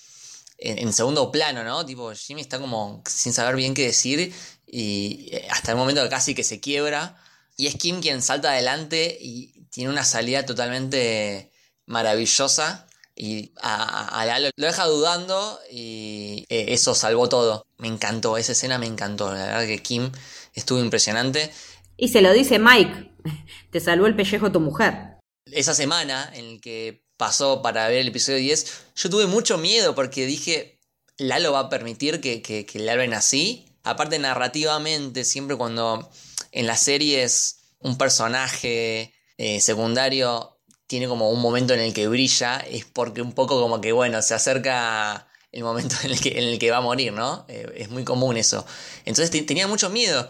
en, en, segundo plano, ¿no? Tipo, Jimmy está como sin saber bien qué decir y hasta el momento casi que se quiebra. Y es Kim quien salta adelante y tiene una salida totalmente maravillosa y a, a Lalo lo deja dudando y eh, eso salvó todo. Me encantó, esa escena me encantó. La verdad que Kim estuvo impresionante. Y se lo dice Mike, te salvó el pellejo tu mujer. Esa semana en que pasó para ver el episodio 10, yo tuve mucho miedo porque dije, Lalo va a permitir que, que, que le hablen así. Aparte narrativamente, siempre cuando en las series un personaje eh, secundario tiene como un momento en el que brilla, es porque un poco como que, bueno, se acerca el momento en el que, en el que va a morir, ¿no? Eh, es muy común eso. Entonces tenía mucho miedo.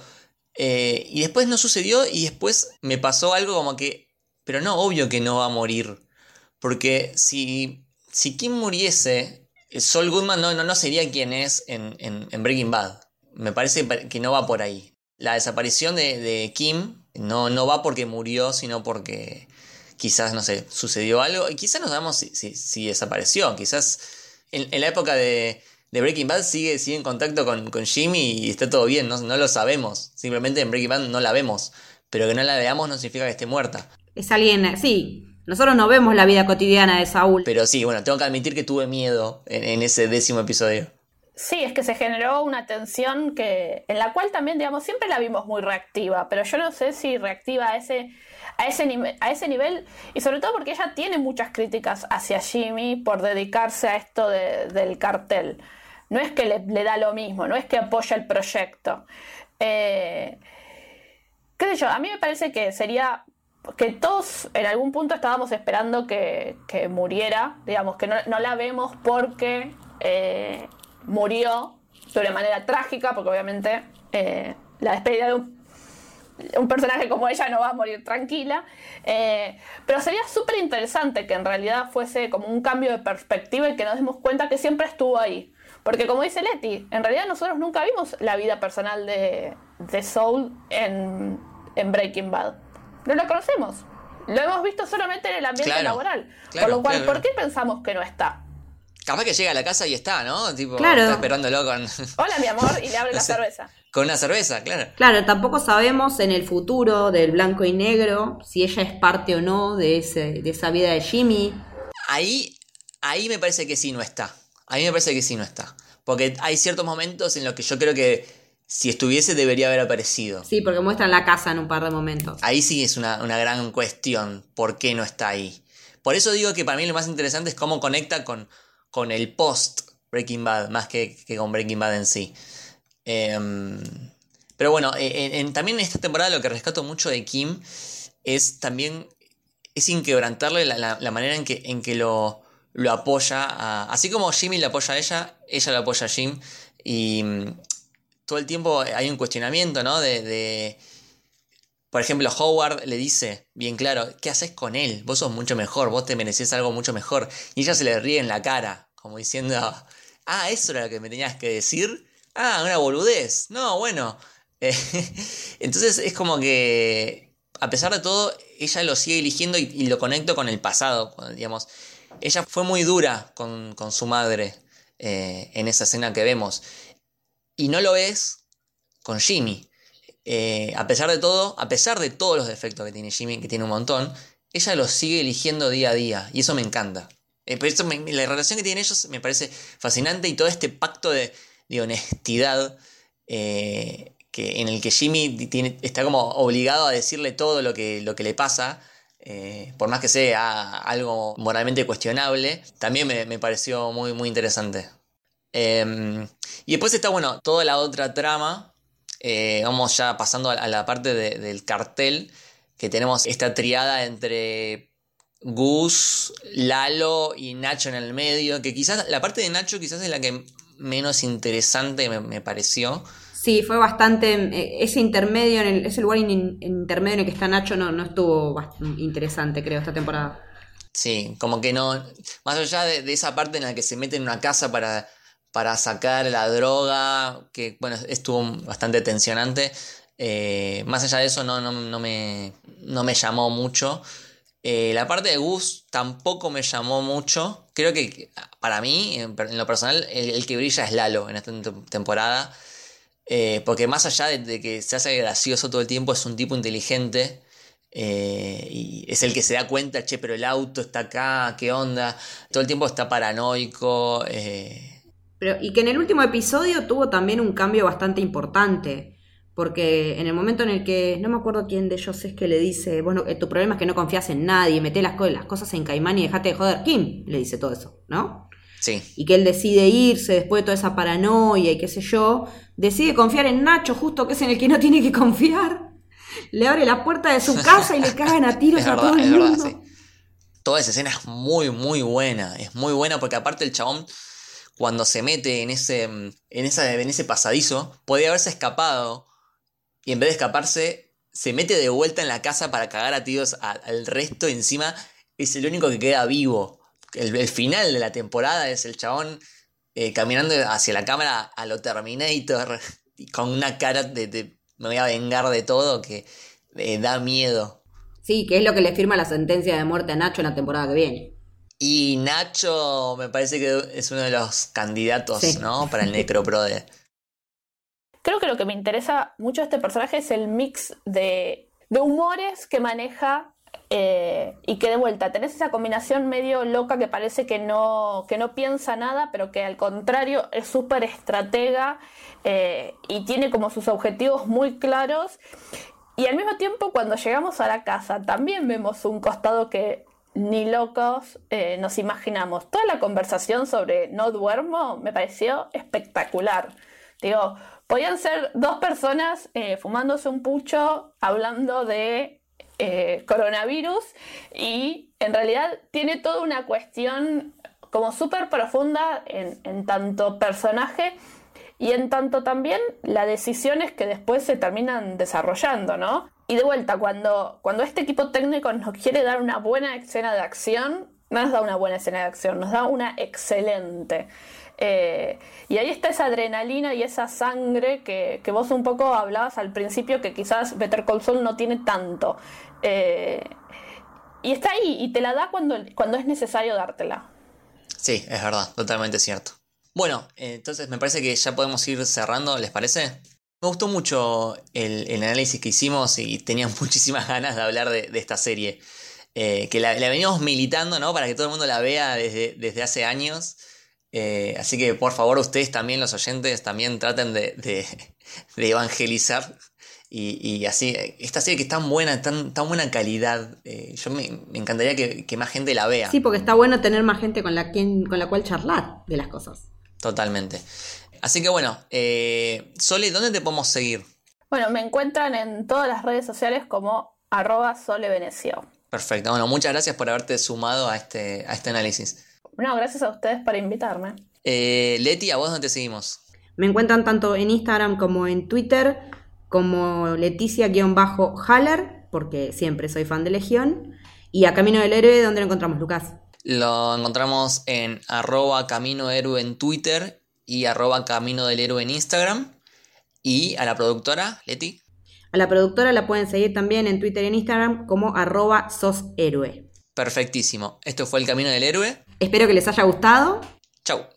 Eh, y después no sucedió y después me pasó algo como que, pero no, obvio que no va a morir. Porque si, si Kim muriese, Sol Goodman no, no, no sería quien es en, en, Breaking Bad. Me parece que no va por ahí. La desaparición de, de Kim no, no va porque murió, sino porque quizás, no sé, sucedió algo. Y quizás nos damos si, si, desapareció. Quizás en, en la época de, de Breaking Bad sigue, sigue en contacto con, con, Jimmy y está todo bien, no, no, lo sabemos. Simplemente en Breaking Bad no la vemos. Pero que no la veamos no significa que esté muerta. Es alguien, sí. Nosotros no vemos la vida cotidiana de Saúl. Pero sí, bueno, tengo que admitir que tuve miedo en, en ese décimo episodio. Sí, es que se generó una tensión que, en la cual también, digamos, siempre la vimos muy reactiva, pero yo no sé si reactiva a ese, a ese, a ese nivel, y sobre todo porque ella tiene muchas críticas hacia Jimmy por dedicarse a esto del cartel. No es que le, da lo mismo, no es que apoya el proyecto. Eh, ¿Qué sé yo? A mí me parece que sería que todos en algún punto estábamos esperando que, muriera, digamos, que no, la vemos porque eh, murió de una manera trágica, porque obviamente eh, la despedida de un, personaje como ella no va a morir tranquila. Eh, pero sería súper interesante que en realidad fuese como un cambio de perspectiva y que nos demos cuenta que siempre estuvo ahí. Porque como dice Letty, en realidad nosotros nunca vimos la vida personal de, de Soul en, Breaking Bad. No lo conocemos. Lo hemos visto solamente en el ambiente laboral. Por lo cual, ¿por qué pensamos que no está? Capaz que llega a la casa y está, ¿no? Tipo, está esperándolo con. Hola, mi amor, y le abre la cerveza. Con una cerveza, claro. Claro, tampoco sabemos en el futuro del blanco y negro si ella es parte o no de, ese, de esa vida de Jimmy. Ahí, ahí me parece que sí no está. A mí me parece que sí no está. Porque hay ciertos momentos en los que yo creo que si estuviese debería haber aparecido. Sí, porque muestran la casa en un par de momentos. Ahí sí es una, una gran cuestión. ¿Por qué no está ahí? Por eso digo que para mí lo más interesante es cómo conecta con con el post Breaking Bad más que, con Breaking Bad en sí. Em, pero bueno, e, también en esta temporada lo que rescato mucho de Kim es también es inquebrantable la, manera en que, en que lo, lo apoya. así como Jimmy le apoya a ella, ella le apoya a Jim. Y mm, todo el tiempo hay un cuestionamiento, ¿no? de por ejemplo, Howard le dice, bien claro, ¿qué haces con él? Vos sos mucho mejor, vos te mereces algo mucho mejor. Y ella se le ríe en la cara, como diciendo, ah, eso era lo que me tenías que decir. Ah, una boludez. No, bueno. entonces es como que, a pesar de todo, ella lo sigue eligiendo y, lo conecto con el pasado. Digamos, ella fue muy dura con, su madre eh, en esa escena que vemos. Y no lo es con Jimmy. Eh, a pesar de todo, a pesar de todos los defectos que tiene Jimmy, que tiene un montón, ella los sigue eligiendo día a día y eso me encanta. Eh, la relación que tienen ellos me parece fascinante y todo este pacto de, honestidad eh, que, en el que Jimmy está como obligado a decirle todo lo que, lo que le pasa. por más que sea algo moralmente cuestionable, también me, pareció muy, muy interesante. Em, y después está, bueno, toda la otra trama eh, vamos ya pasando a la parte del cartel, que tenemos esta triada entre Gus, Lalo y Nacho en el medio, que quizás la parte de Nacho quizás es la que menos interesante me, pareció. Sí, fue bastante. Eh, ese intermedio, en ese lugar intermedio en el que está Nacho no, no estuvo interesante, creo, esta temporada. Sí, como que no. Más allá de, esa parte en la que se mete en una casa para para sacar la droga, que bueno, estuvo bastante tensionante. Eh, más allá de eso, no, no, me, no me llamó mucho. Eh, la parte de Gus tampoco me llamó mucho. Creo que para mí, en, lo personal, el, que brilla es Lalo en esta temporada. Eh, porque más allá de, que se hace gracioso todo el tiempo, es un tipo inteligente. y es el que se da cuenta, che, pero el auto está acá, ¿qué onda? Todo el tiempo está paranoico y que en el último episodio tuvo también un cambio bastante importante, Porque en el momento en el que, no me acuerdo quién de ellos es que le dice, bueno, eh, tu problema es que no confías en nadie, meté las, co- las cosas en caimán y dejate de joder. Kim le dice todo eso, ¿no? Sí. Y que él decide irse después de toda esa paranoia y qué sé yo. Decide confiar en Nacho, justo que es en el que no tiene que confiar. Le abre la puerta de su casa y le cagan a tiros Es a verdad, todo el es verdad, mundo. sí. Toda esa escena es muy, muy buena. Es muy buena porque aparte el chabón, cuando se mete en ese, esa, en ese pasadizo, podía haberse escapado. Y en vez de escaparse, se mete de vuelta en la casa para cagar a tiros al resto. Encima es el único que queda vivo. El, el final de la temporada es el chabón eh, caminando hacia la cámara a lo Terminator. Y con una cara de, de me voy a vengar de todo que eh, da miedo. Sí, que es lo que le firma la sentencia de muerte a Nacho en la temporada que viene. Y Nacho me parece que es uno de los candidatos, Sí. ¿no? Para el Necroprode. Creo que lo que me interesa mucho de este personaje es el mix de, de humores que maneja eh, y que de vuelta tenés esa combinación medio loca que parece que no, que no piensa nada, pero que al contrario es súper estratega eh, y tiene como sus objetivos muy claros. Y al mismo tiempo, cuando llegamos a la casa, también vemos un costado que ni locos eh, nos imaginamos. Toda la conversación sobre no duermo me pareció espectacular. Digo, podían ser dos personas eh, fumándose un pucho, hablando de eh, coronavirus, y en realidad tiene toda una cuestión como súper profunda en, en tanto personaje y en tanto también las decisiones que después se terminan desarrollando, ¿no? Y de vuelta, cuando, cuando este equipo técnico nos quiere dar una buena escena de acción, no nos da una buena escena de acción, nos da una excelente. Eh, y ahí está esa adrenalina y esa sangre que, que vos un poco hablabas al principio que quizás Better Call Saul no tiene tanto. Eh, y está ahí y te la da cuando, cuando es necesario dártela. Sí, es verdad, totalmente cierto. Bueno, eh, entonces me parece que ya podemos ir cerrando, ¿les parece? Me gustó mucho el, el análisis que hicimos y tenía muchísimas ganas de hablar de, de esta serie. Eh, que la, la veníamos militando, ¿no? Para que todo el mundo la vea desde, desde hace años. Eh, así que por favor ustedes también, los oyentes, también traten de, de- de evangelizar. Y, y así, esta serie que es tan buena, tan, tan buena calidad, eh, yo me, me encantaría que, que más gente la vea. Sí, porque está bueno tener más gente con la, quien, con la cual charlar de las cosas. Totalmente. Así que bueno, eh, Sole, ¿dónde te podemos seguir? Bueno, me encuentran en todas las redes sociales como arroba solevenecio. Perfecto. Bueno, muchas gracias por haberte sumado a este, a este análisis. No, gracias a ustedes por invitarme. Eh, Leti, ¿a vos dónde te seguimos? Me encuentran tanto en Instagram como en Twitter como Leticia-Haller, porque siempre soy fan de Legión. Y a Camino del Héroe, ¿dónde lo encontramos, Lucas? Lo encontramos en arroba camino héroe en Twitter y arroba camino del héroe en Instagram. Y a la productora, Leti. A la productora la pueden seguir también en Twitter y en Instagram como arroba soshéroe. Perfectísimo. Esto fue el camino del héroe. Espero que les haya gustado. Chau.